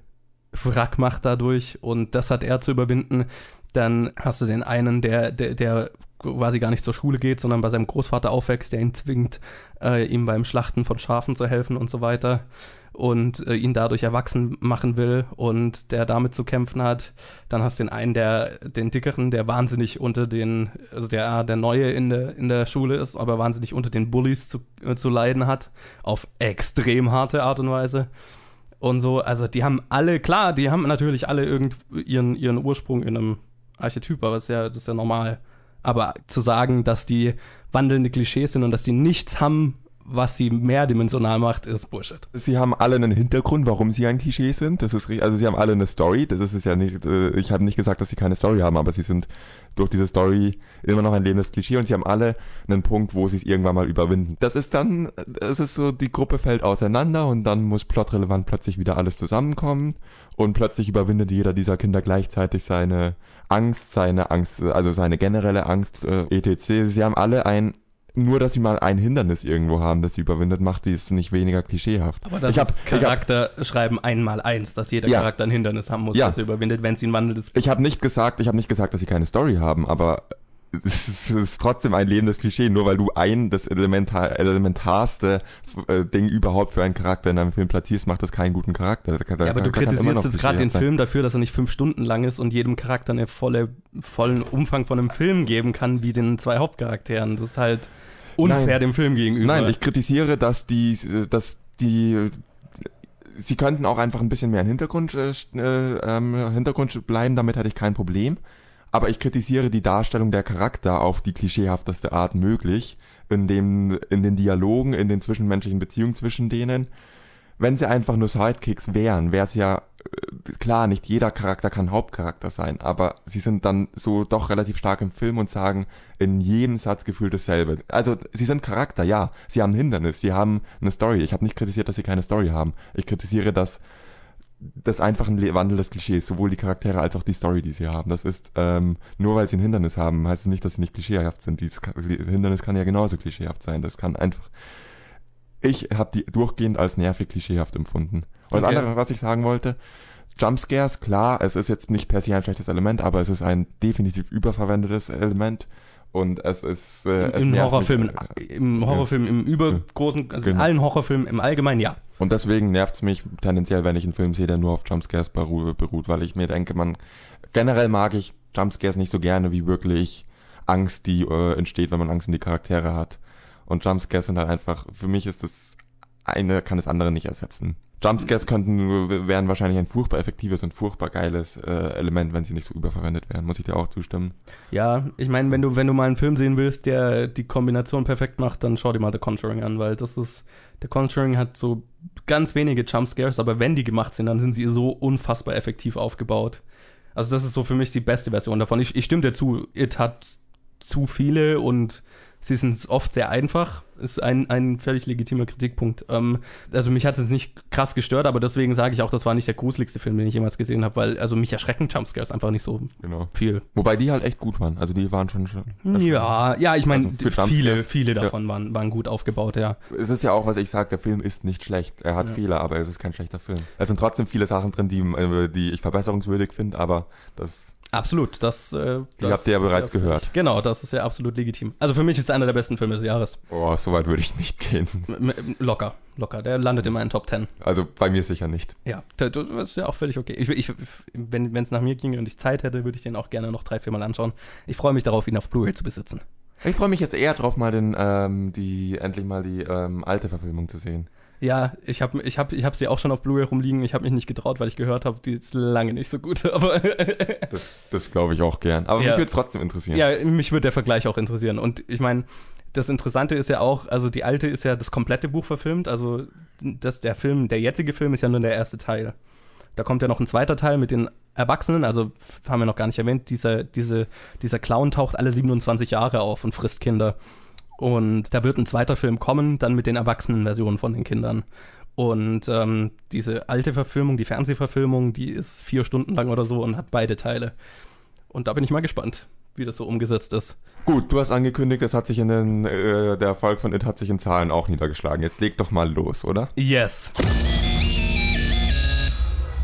Wrack macht dadurch und das hat er zu überwinden. Dann hast du den einen, der, der, der quasi gar nicht zur Schule geht, sondern bei seinem Großvater aufwächst, der ihn zwingt, äh, ihm beim Schlachten von Schafen zu helfen und so weiter und äh, ihn dadurch erwachsen machen will und der damit zu kämpfen hat. Dann hast du den einen, der, den dickeren, der wahnsinnig unter den, also der, der Neue in der, in der Schule ist, aber wahnsinnig unter den Bullies zu, äh, zu leiden hat, auf extrem harte Art und Weise und so. Also die haben alle, klar, die haben natürlich alle irgend ihren, ihren Ursprung in einem Archetyp, aber das ist ja, das ist ja normal. Aber zu sagen, dass die wandelnde Klischees sind und dass die nichts haben, was sie mehrdimensional macht, ist Bullshit. Sie haben alle einen Hintergrund, warum sie ein Klischee sind. Das ist also sie haben alle eine Story. Das ist ja nicht. Äh, ich habe nicht gesagt, dass sie keine Story haben, aber sie sind durch diese Story immer noch ein lebendes Klischee und sie haben alle einen Punkt, wo sie es irgendwann mal überwinden. Das ist dann, es ist so, die Gruppe fällt auseinander und dann muss plotrelevant plötzlich wieder alles zusammenkommen und plötzlich überwindet jeder dieser Kinder gleichzeitig seine Angst, seine Angst, also seine generelle Angst, äh, etc. Sie haben alle ein nur, dass sie mal ein Hindernis irgendwo haben, das sie überwindet, macht die es nicht weniger klischeehaft. Aber das ich hab, ist Charakterschreiben einmal eins, dass jeder Ja. Charakter ein Hindernis haben muss, Ja. das er überwindet, wenn sie ein wandelndes Ich habe nicht gesagt, ich habe nicht gesagt, dass sie keine Story haben, aber es ist, es ist trotzdem ein lebendes Klischee, nur weil du ein das elementar, elementarste äh, Ding überhaupt für einen Charakter in einem Film platzierst, macht das keinen guten Charakter. Da da Ja, aber du kritisierst jetzt gerade den sein. Film dafür, dass er nicht fünf Stunden lang ist und jedem Charakter eine volle, vollen Umfang von einem Film geben kann, wie den zwei Hauptcharakteren. Das ist halt unfair Nein. dem Film gegenüber. Nein, ich kritisiere, dass die, dass die, sie könnten auch einfach ein bisschen mehr im Hintergrund, äh, äh, ähm, Hintergrund bleiben, damit hätte ich kein Problem. Aber ich kritisiere die Darstellung der Charakter auf die klischeehafteste Art möglich, in dem, in den Dialogen, in den zwischenmenschlichen Beziehungen zwischen denen. Wenn sie einfach nur Sidekicks wären, wäre es ja äh, klar, nicht jeder Charakter kann Hauptcharakter sein, aber sie sind dann so doch relativ stark im Film und sagen in jedem Satz gefühlt dasselbe. Also sie sind Charakter, ja, sie haben Hindernis, sie haben eine Story. Ich habe nicht kritisiert, dass sie keine Story haben. Ich kritisiere, dass das einfach ein Wandel des Klischees, sowohl die Charaktere als auch die Story, die sie haben. Das ist, ähm, nur weil sie ein Hindernis haben, heißt es nicht, dass sie nicht klischeehaft sind. Dieses Hindernis kann ja genauso klischeehaft sein. Das kann einfach. Ich habe die durchgehend als nervig klischeehaft empfunden. Und das Okay. andere, was ich sagen wollte, Jumpscares, klar, es ist jetzt nicht per se ein schlechtes Element, aber es ist ein definitiv überverwendetes Element. Und es ist. Äh, es Im nervt mich, Horrorfilm, äh, im Horrorfilm im übergroßen, also in Genau. allen Horrorfilmen im Allgemeinen, ja. Und deswegen nervt's mich tendenziell, wenn ich einen Film sehe, der nur auf Jumpscares beru beruht, weil ich mir denke, man generell mag ich Jumpscares nicht so gerne wie wirklich Angst, die äh, entsteht, wenn man Angst um die Charaktere hat. Und Jumpscares sind halt einfach, für mich ist das eine kann das andere nicht ersetzen. Jumpscares könnten wären wahrscheinlich ein furchtbar effektives und furchtbar geiles äh, Element, wenn sie nicht so überverwendet wären. Muss ich dir auch zustimmen? Ja, ich meine, wenn du, wenn du mal einen Film sehen willst, der die Kombination perfekt macht, dann schau dir mal The Conjuring an, weil das ist, The Conjuring hat so ganz wenige Jumpscares, aber wenn die gemacht sind, dann sind sie so unfassbar effektiv aufgebaut. Also das ist so für mich die beste Version davon. Ich, ich stimme dir zu, It hat zu viele und sie sind oft sehr einfach. Ist ein, ein völlig legitimer Kritikpunkt. Ähm, also mich hat es nicht krass gestört, aber deswegen sage ich auch, das war nicht der gruseligste Film, den ich jemals gesehen habe, weil also mich erschrecken Jumpscares einfach nicht so Genau. viel. Wobei die halt echt gut waren. Also die waren schon schon. Ja, ja, ich meine, Also viele, viele Ja. davon waren, waren gut aufgebaut, ja. Es ist ja auch, was ich sage, der Film ist nicht schlecht. Er hat Fehler, aber es ist kein schlechter Film. Es sind trotzdem viele Sachen drin, die, äh, die ich verbesserungswürdig finde, aber das Absolut, das, äh, Die das habt ihr ja bereits völlig- gehört. Genau, das ist ja absolut legitim. Also für mich ist es einer der besten Filme des Jahres. Oh, so weit würde ich nicht gehen. Locker, locker. Der landet immer in Top 10. Also bei mir sicher nicht. Ja, das das ist ja auch völlig okay. Ich, ich, wenn es nach mir ginge und ich Zeit hätte, würde ich den auch gerne noch drei, vier Mal anschauen. Ich freue mich darauf, ihn auf Blu-ray zu besitzen. Ich freue mich jetzt eher drauf, mal den, ähm, die, endlich mal die ähm, alte Verfilmung zu sehen. Ja, ich habe ich hab, ich hab sie auch schon auf Blu-ray rumliegen. Ich habe mich nicht getraut, weil ich gehört habe, die ist lange nicht so gut. Aber Das, das glaube ich auch gern. Aber Ja. mich würde es trotzdem interessieren. Ja, mich würde der Vergleich auch interessieren. Und ich meine, das Interessante ist ja auch, also die alte ist ja das komplette Buch verfilmt. Also das, der Film, der jetzige Film ist ja nur der erste Teil. Da kommt ja noch ein zweiter Teil mit den Erwachsenen, also haben wir noch gar nicht erwähnt, dieser, diese, dieser Clown taucht alle 27 Jahre auf und frisst Kinder. Und da wird ein zweiter Film kommen, dann mit den erwachsenen Versionen von den Kindern. Und ähm, diese alte Verfilmung, die Fernsehverfilmung, die ist vier Stunden lang oder so und hat beide Teile. Und da bin ich mal gespannt, wie das so umgesetzt ist. Gut, du hast angekündigt, es hat sich in den, äh, der Erfolg von It hat sich in Zahlen auch niedergeschlagen. Jetzt leg doch mal los, oder? Yes.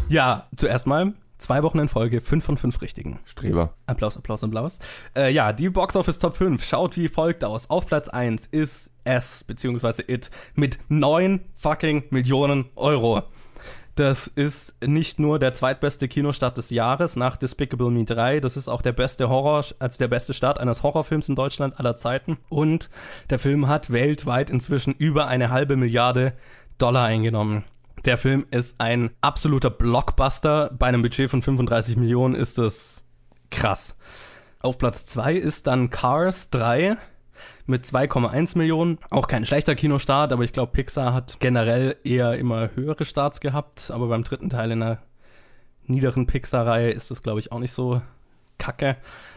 Ja, zuerst mal zwei Wochen in Folge, fünf von fünf richtigen. Streber. Applaus, Applaus, Applaus. Äh, ja, die Box Office Top 5 schaut wie folgt aus. Auf Platz 1 ist S, beziehungsweise It, mit 9 fucking Millionen Euro. Das ist nicht nur der zweitbeste Kinostart des Jahres nach Despicable Me 3, das ist auch der beste Horror, also der beste Start eines Horrorfilms in Deutschland aller Zeiten. Und der Film hat weltweit inzwischen über eine halbe Milliarde Dollar eingenommen. Der Film ist ein absoluter Blockbuster. Bei einem Budget von 35 Millionen ist das krass. Auf Platz 2 ist dann Cars 3 mit 2,1 Millionen. Auch kein schlechter Kinostart, aber ich glaube, Pixar hat generell eher immer höhere Starts gehabt. Aber beim dritten Teil in der niederen Pixar-Reihe ist das, glaube ich, auch nicht so kacke.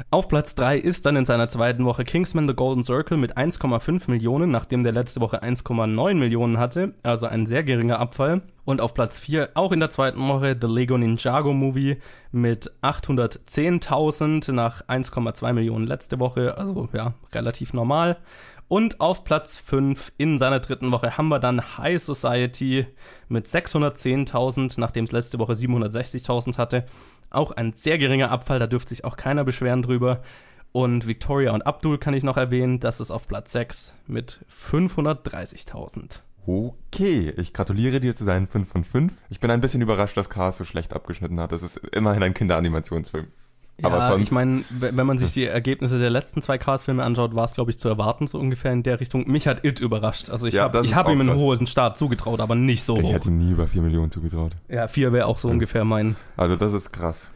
Auf Platz 3 ist dann in seiner zweiten Woche Kingsman The Golden Circle mit 1,5 Millionen, nachdem der letzte Woche 1,9 Millionen hatte, also ein sehr geringer Abfall. Und auf Platz 4 auch in der zweiten Woche The Lego Ninjago Movie mit 810.000 nach 1,2 Millionen letzte Woche, also ja, relativ normal. Und auf Platz 5 in seiner dritten Woche haben wir dann High Society mit 610.000, nachdem es letzte Woche 760.000 hatte. Auch ein sehr geringer Abfall, da dürfte sich auch keiner beschweren drüber. Und Victoria und Abdul kann ich noch erwähnen, das ist auf Platz 6 mit 530.000. Okay, ich gratuliere dir zu deinen 5 von 5. Ich bin ein bisschen überrascht, dass Cars so schlecht abgeschnitten hat. Das ist immerhin ein Kinderanimationsfilm. Aber ja, sonst- ich meine, wenn man sich die Ergebnisse der letzten zwei Cars-Filme anschaut, war es, glaube ich, zu erwarten, so ungefähr in der Richtung. Mich hat It überrascht. Also ich Ja, habe hab ihm einen hohen Start zugetraut, aber nicht so Ich hoch. hätte ihm nie über 4 Millionen zugetraut. Ja, vier wäre auch so ungefähr mein, Also das ist krass.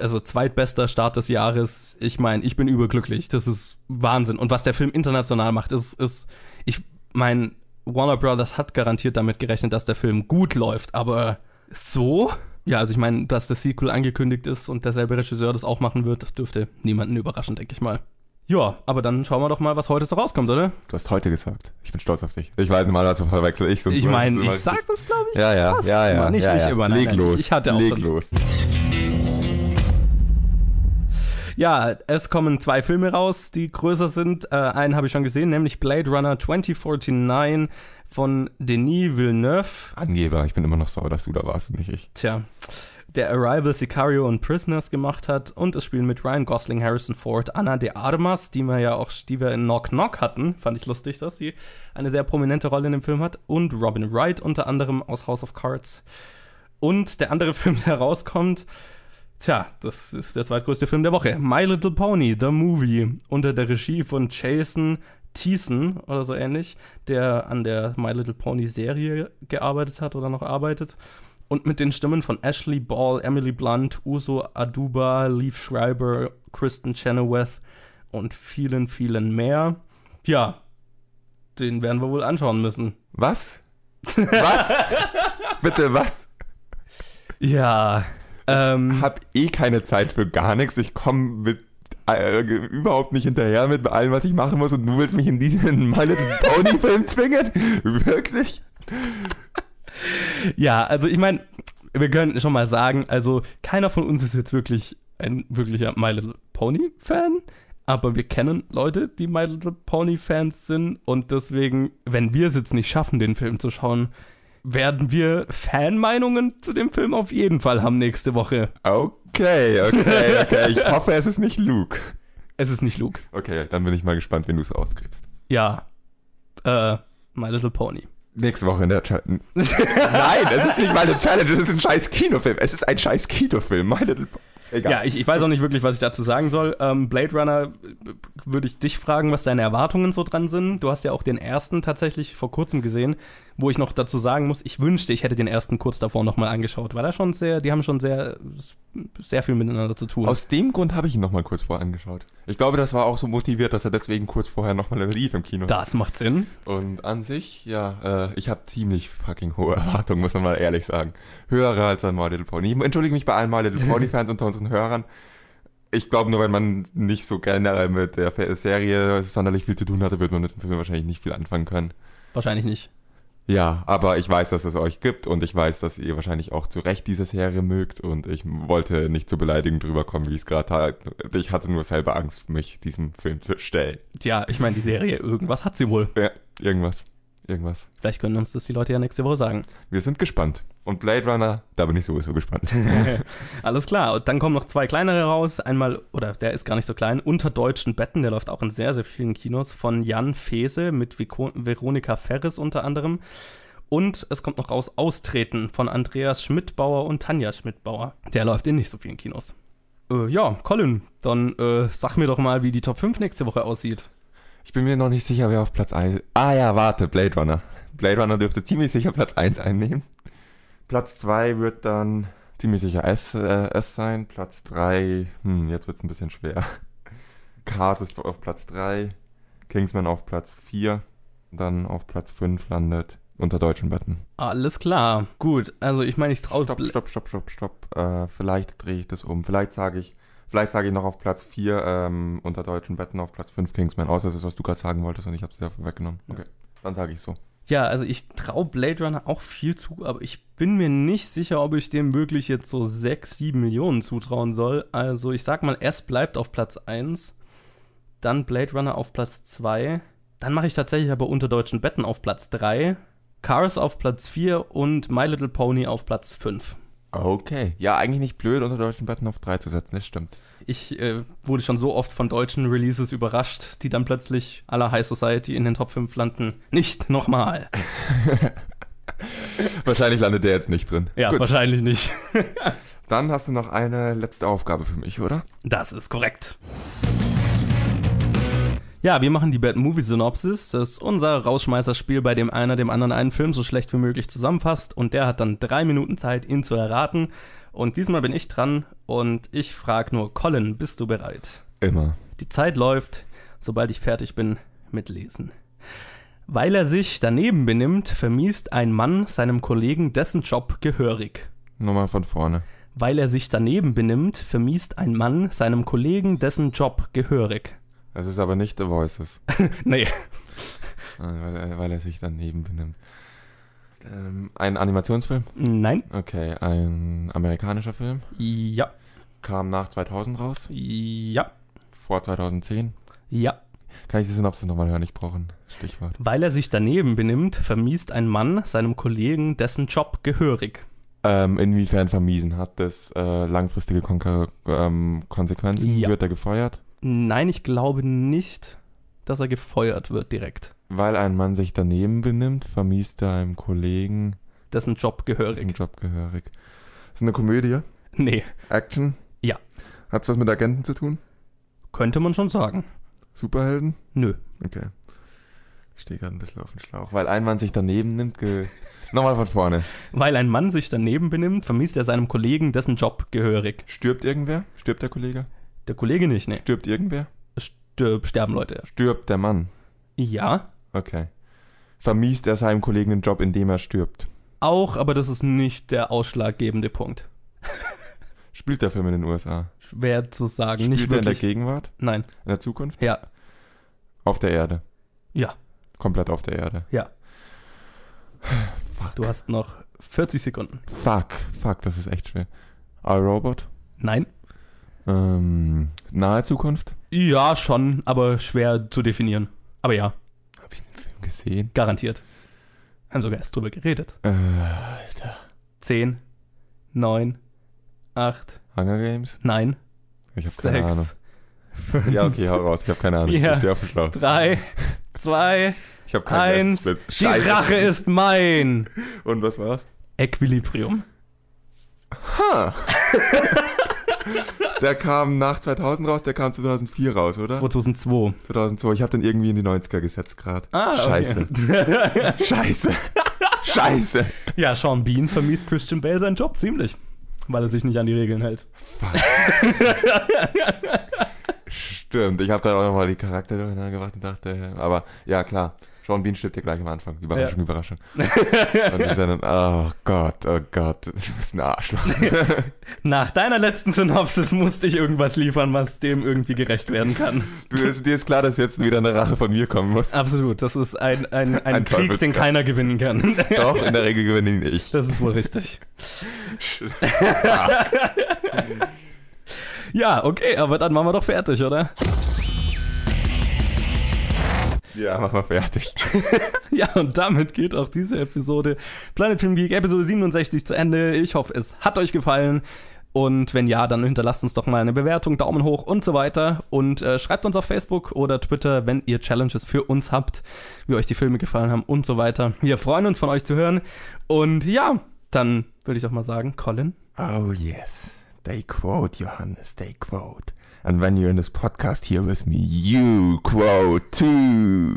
also zweitbester Start des Jahres. Ich meine, ich bin überglücklich. Das ist Wahnsinn. Und was der Film international macht, ist, ist ich mein Warner Brothers hat garantiert damit gerechnet, dass der Film gut läuft, aber so? Ja, also ich meine, dass das Sequel angekündigt ist und derselbe Regisseur das auch machen wird, das dürfte niemanden überraschen, denke ich mal. Ja, aber dann schauen wir doch mal, was heute so rauskommt, oder? Du hast heute gesagt. Ich bin stolz auf dich. Ich weiß normalerweise verwechsel ich so. Ich meine, ich sag das, glaube ich, Ja, ja, fast ja, ja. Nicht, ja, nicht ja. immer. Nein, Leg nein, los. Ich, ich hatte auch Leg los. Ja, es kommen zwei Filme raus, die größer sind. Äh, einen habe ich schon gesehen, nämlich Blade Runner 2049 von Denis Villeneuve. Angeber, ich bin immer noch sauer, dass du da warst und nicht ich. Tja, der Arrival, Sicario und Prisoners gemacht hat. Und es spielen mit Ryan Gosling, Harrison Ford, Anna de Armas, die wir ja auch, die wir in Knock Knock hatten. Fand ich lustig, dass sie eine sehr prominente Rolle in dem Film hat. Und Robin Wright unter anderem aus House of Cards. Und der andere Film, der rauskommt, tja, das ist der zweitgrößte Film der Woche. My Little Pony, The Movie, unter der Regie von Jason Thiessen oder so ähnlich, der an der My Little Pony Serie gearbeitet hat oder noch arbeitet. Und mit den Stimmen von Ashley Ball, Emily Blunt, Uso Aduba, Leaf Schreiber, Kristen Chenoweth und vielen, vielen mehr. Ja, den werden wir wohl anschauen müssen. Was? Was? Bitte, was? Ja, ähm, Hab eh keine Zeit für gar nichts. Ich komme mit äh, überhaupt nicht hinterher mit allem, was ich machen muss und du willst mich in diesen My Little Pony Film zwingen? Wirklich? Ja, also ich meine, wir können schon mal sagen, also keiner von uns ist jetzt wirklich ein wirklicher My Little Pony Fan, aber wir kennen Leute, die My Little Pony Fans sind und deswegen, wenn wir es jetzt nicht schaffen, den Film zu schauen, werden wir Fanmeinungen zu dem Film auf jeden Fall haben nächste Woche. Okay, okay, okay. Ich hoffe, es ist nicht Luke. Es ist nicht Luke. Okay, dann bin ich mal gespannt, wenn du es ausgräbst. Ja, äh, My Little Pony. Nächste Woche in der Challenge. Nein, es ist nicht meine Challenge, es ist ein scheiß Kinofilm. Es ist ein scheiß Kinofilm. My Little Pony. Egal. Ja, ich, ich weiß auch nicht wirklich, was ich dazu sagen soll. Ähm, Blade Runner äh, würde ich dich fragen, was deine Erwartungen so dran sind. Du hast ja auch den ersten tatsächlich vor kurzem gesehen, wo ich noch dazu sagen muss, ich wünschte, ich hätte den ersten kurz davor nochmal angeschaut, weil er schon sehr, die haben schon sehr, sehr viel miteinander zu tun. Aus dem Grund habe ich ihn nochmal kurz vorher angeschaut. Ich glaube, das war auch so motiviert, dass er deswegen kurz vorher nochmal lief im Kino. das macht Sinn. Und an sich, ja, äh, ich habe ziemlich fucking hohe Erwartungen, muss man mal ehrlich sagen. Höhere als an My Little Pony. Ich entschuldige mich bei allen My Little Pony Fans unter unseren Hörern. Ich glaube, nur wenn man nicht so generell mit der Serie sonderlich viel zu tun hatte, wird man mit dem Film wahrscheinlich nicht viel anfangen können. Wahrscheinlich nicht. Ja, aber ich weiß, dass es euch gibt und ich weiß, dass ihr wahrscheinlich auch zu Recht diese Serie mögt und ich wollte nicht so beleidigend drüber kommen, wie es gerade tat. Ich hatte nur selber Angst, mich diesem Film zu stellen. Tja, ich meine, die Serie, irgendwas hat sie wohl. Ja, irgendwas. Irgendwas. Vielleicht können uns das die Leute ja nächste Woche sagen. Wir sind gespannt. Und Blade Runner, da bin ich sowieso gespannt. Alles klar. Und dann kommen noch zwei kleinere raus. Einmal, oder der ist gar nicht so klein, Unter deutschen Betten. Der läuft auch in sehr, sehr vielen Kinos von Jan Fese mit Vico Veronika Ferris unter anderem. Und es kommt noch raus Austreten von Andreas Schmidtbauer und Tanja Schmidtbauer. Der läuft in nicht so vielen Kinos. Äh, ja, Colin, dann äh, sag mir doch mal, wie die Top 5 nächste Woche aussieht. Ich bin mir noch nicht sicher, wer auf Platz 1. Ah ja, warte, Blade Runner. Blade Runner dürfte ziemlich sicher Platz 1 einnehmen. Platz 2 wird dann ziemlich sicher S, äh, S sein. Platz 3, hm, jetzt wird's ein bisschen schwer. Cars ist auf Platz 3. Kingsman auf Platz 4. Dann auf Platz 5 landet unter deutschen Betten. Alles klar. Gut, also ich meine, ich traue. Stopp, stopp, stopp, stopp, stopp. Äh, vielleicht drehe ich das um. Vielleicht sage ich, vielleicht sage ich noch auf Platz 4 ähm, unter deutschen Betten, auf Platz 5 Kingsman. Außer das ist, was du gerade sagen wolltest und ich habe es dir weggenommen. Okay, dann sage ich so. Ja, also ich traue Blade Runner auch viel zu, aber ich bin mir nicht sicher, ob ich dem wirklich jetzt so 6, 7 Millionen zutrauen soll. Also ich sag mal, S bleibt auf Platz 1, dann Blade Runner auf Platz 2, dann mache ich tatsächlich aber unter deutschen Betten auf Platz 3, Cars auf Platz 4 und My Little Pony auf Platz 5. Okay. Ja, eigentlich nicht blöd, unter deutschen Betten auf 3 zu setzen, das stimmt. Ich äh, wurde schon so oft von deutschen Releases überrascht, die dann plötzlich aller High Society in den Top 5 landen. Nicht nochmal. Wahrscheinlich landet der jetzt nicht drin. Ja, Gut. wahrscheinlich nicht. Dann hast du noch eine letzte Aufgabe für mich, oder? Das ist korrekt. Ja, wir machen die Bad Movie Synopsis. Das ist unser Rausschmeißerspiel, bei dem einer dem anderen einen Film so schlecht wie möglich zusammenfasst und der hat dann drei Minuten Zeit, ihn zu erraten. Und diesmal bin ich dran und ich frage nur, Colin, bist du bereit? Immer. Die Zeit läuft, sobald ich fertig bin mit Lesen. Weil er sich daneben benimmt, vermiest ein Mann seinem Kollegen dessen Job gehörig. Nochmal von vorne. Weil er sich daneben benimmt, vermiest ein Mann seinem Kollegen dessen Job gehörig. Es ist aber nicht The Voices, Nee, weil, weil er sich daneben benimmt. Ähm, ein Animationsfilm? nein, Okay, ein amerikanischer Film. ja, Kam nach 2000 raus, ja, vor 2010. ja. Kann ich die Synopsis nochmal hören? Ich brauche ein Stichwort. Weil er sich daneben benimmt, vermiest ein Mann seinem Kollegen dessen Job gehörig. Ähm, inwiefern vermiesen? Hat das äh, langfristige Konker ähm, Konsequenzen? Ja. Wird er gefeuert? Nein, ich glaube nicht, dass er gefeuert wird direkt. Weil ein Mann sich daneben benimmt, vermiest er einem Kollegen Dessen Job dessen gehörig. Job gehörig. Ist eine Komödie? Nee, Action? Ja. Hat's was mit Agenten zu tun? könnte man schon sagen. Superhelden? Nö. Okay. Ich stehe gerade ein bisschen auf dem Schlauch. Weil ein Mann sich daneben nimmt, ge Nochmal von vorne. Weil ein Mann sich daneben benimmt, vermiest er seinem Kollegen dessen Job gehörig. Stirbt irgendwer? Stirbt der Kollege? Der Kollege nicht, nee. Stirbt irgendwer? Stirb, sterben Leute. Stirbt der Mann? Ja, Okay. Vermiest er seinem Kollegen den Job, indem er stirbt? auch, aber das ist nicht der ausschlaggebende Punkt. Spielt der Film in den USA? Schwer zu sagen. Spielt nicht er in der wirklich. Gegenwart? Nein. In der Zukunft? Ja. Auf der Erde? Ja. Komplett auf der Erde? Ja. Fuck. Du hast noch 40 Sekunden. Fuck. Fuck, das ist echt schwer. iRobot? Nein. Ähm, nahe Zukunft? Ja, schon, aber schwer zu definieren. Aber ja, Habe ich den Film gesehen? garantiert. Haben sogar erst drüber geredet. Äh, Alter. 10, 9, 8, Hunger Games? nein, Ich habe keine Ahnung. 6, 5, Ja, okay, hau raus. Ich habe keine Ahnung. Ja. Ich stehe auf dem Schlauch. 3, 2, Ich habe keinen 1. Geistesblitz. Die Rache ist mein. Und was war's? Equilibrium. Ha! der kam nach 2000 raus, der kam 2004 raus, oder? 2002. 2002. Ich habe den irgendwie in die 90er gesetzt gerade. Ah, Scheiße. okay. Scheiße. Scheiße. ja, Sean Bean vermisst Christian Bale seinen Job ziemlich, weil er sich nicht an die Regeln hält. Stimmt. Ich habe gerade auch nochmal die Charakter durcheinander gebracht und dachte, aber ja, klar. Sean Bean stirbt ja gleich am Anfang. Überraschung, ja. Überraschung. Und ich dann, oh Gott, oh Gott, du bist ein Arschloch. Nach deiner letzten Synopsis musste ich irgendwas liefern, was dem irgendwie gerecht werden kann. Du, ist, dir ist klar, dass jetzt wieder eine Rache von mir kommen muss. Absolut, das ist ein, ein, ein, ein Krieg, den keiner gewinnen kann. Doch, in der Regel gewinne ich nicht. Das ist wohl richtig. ja, okay, aber dann machen wir doch fertig, oder? Ja, mach mal fertig. ja, und damit geht auch diese Episode Planet Film Geek Episode 67 zu Ende. Ich hoffe, es hat euch gefallen. Und wenn ja, dann hinterlasst uns doch mal eine Bewertung, Daumen hoch und so weiter. Und äh, schreibt uns auf Facebook oder Twitter, wenn ihr Challenges für uns habt, wie euch die Filme gefallen haben und so weiter. Wir freuen uns von euch zu hören. Und ja, dann würde ich doch mal sagen, Colin. Oh yes, they quote, Johannes, they quote. And when you're in this podcast here with me, you quote too.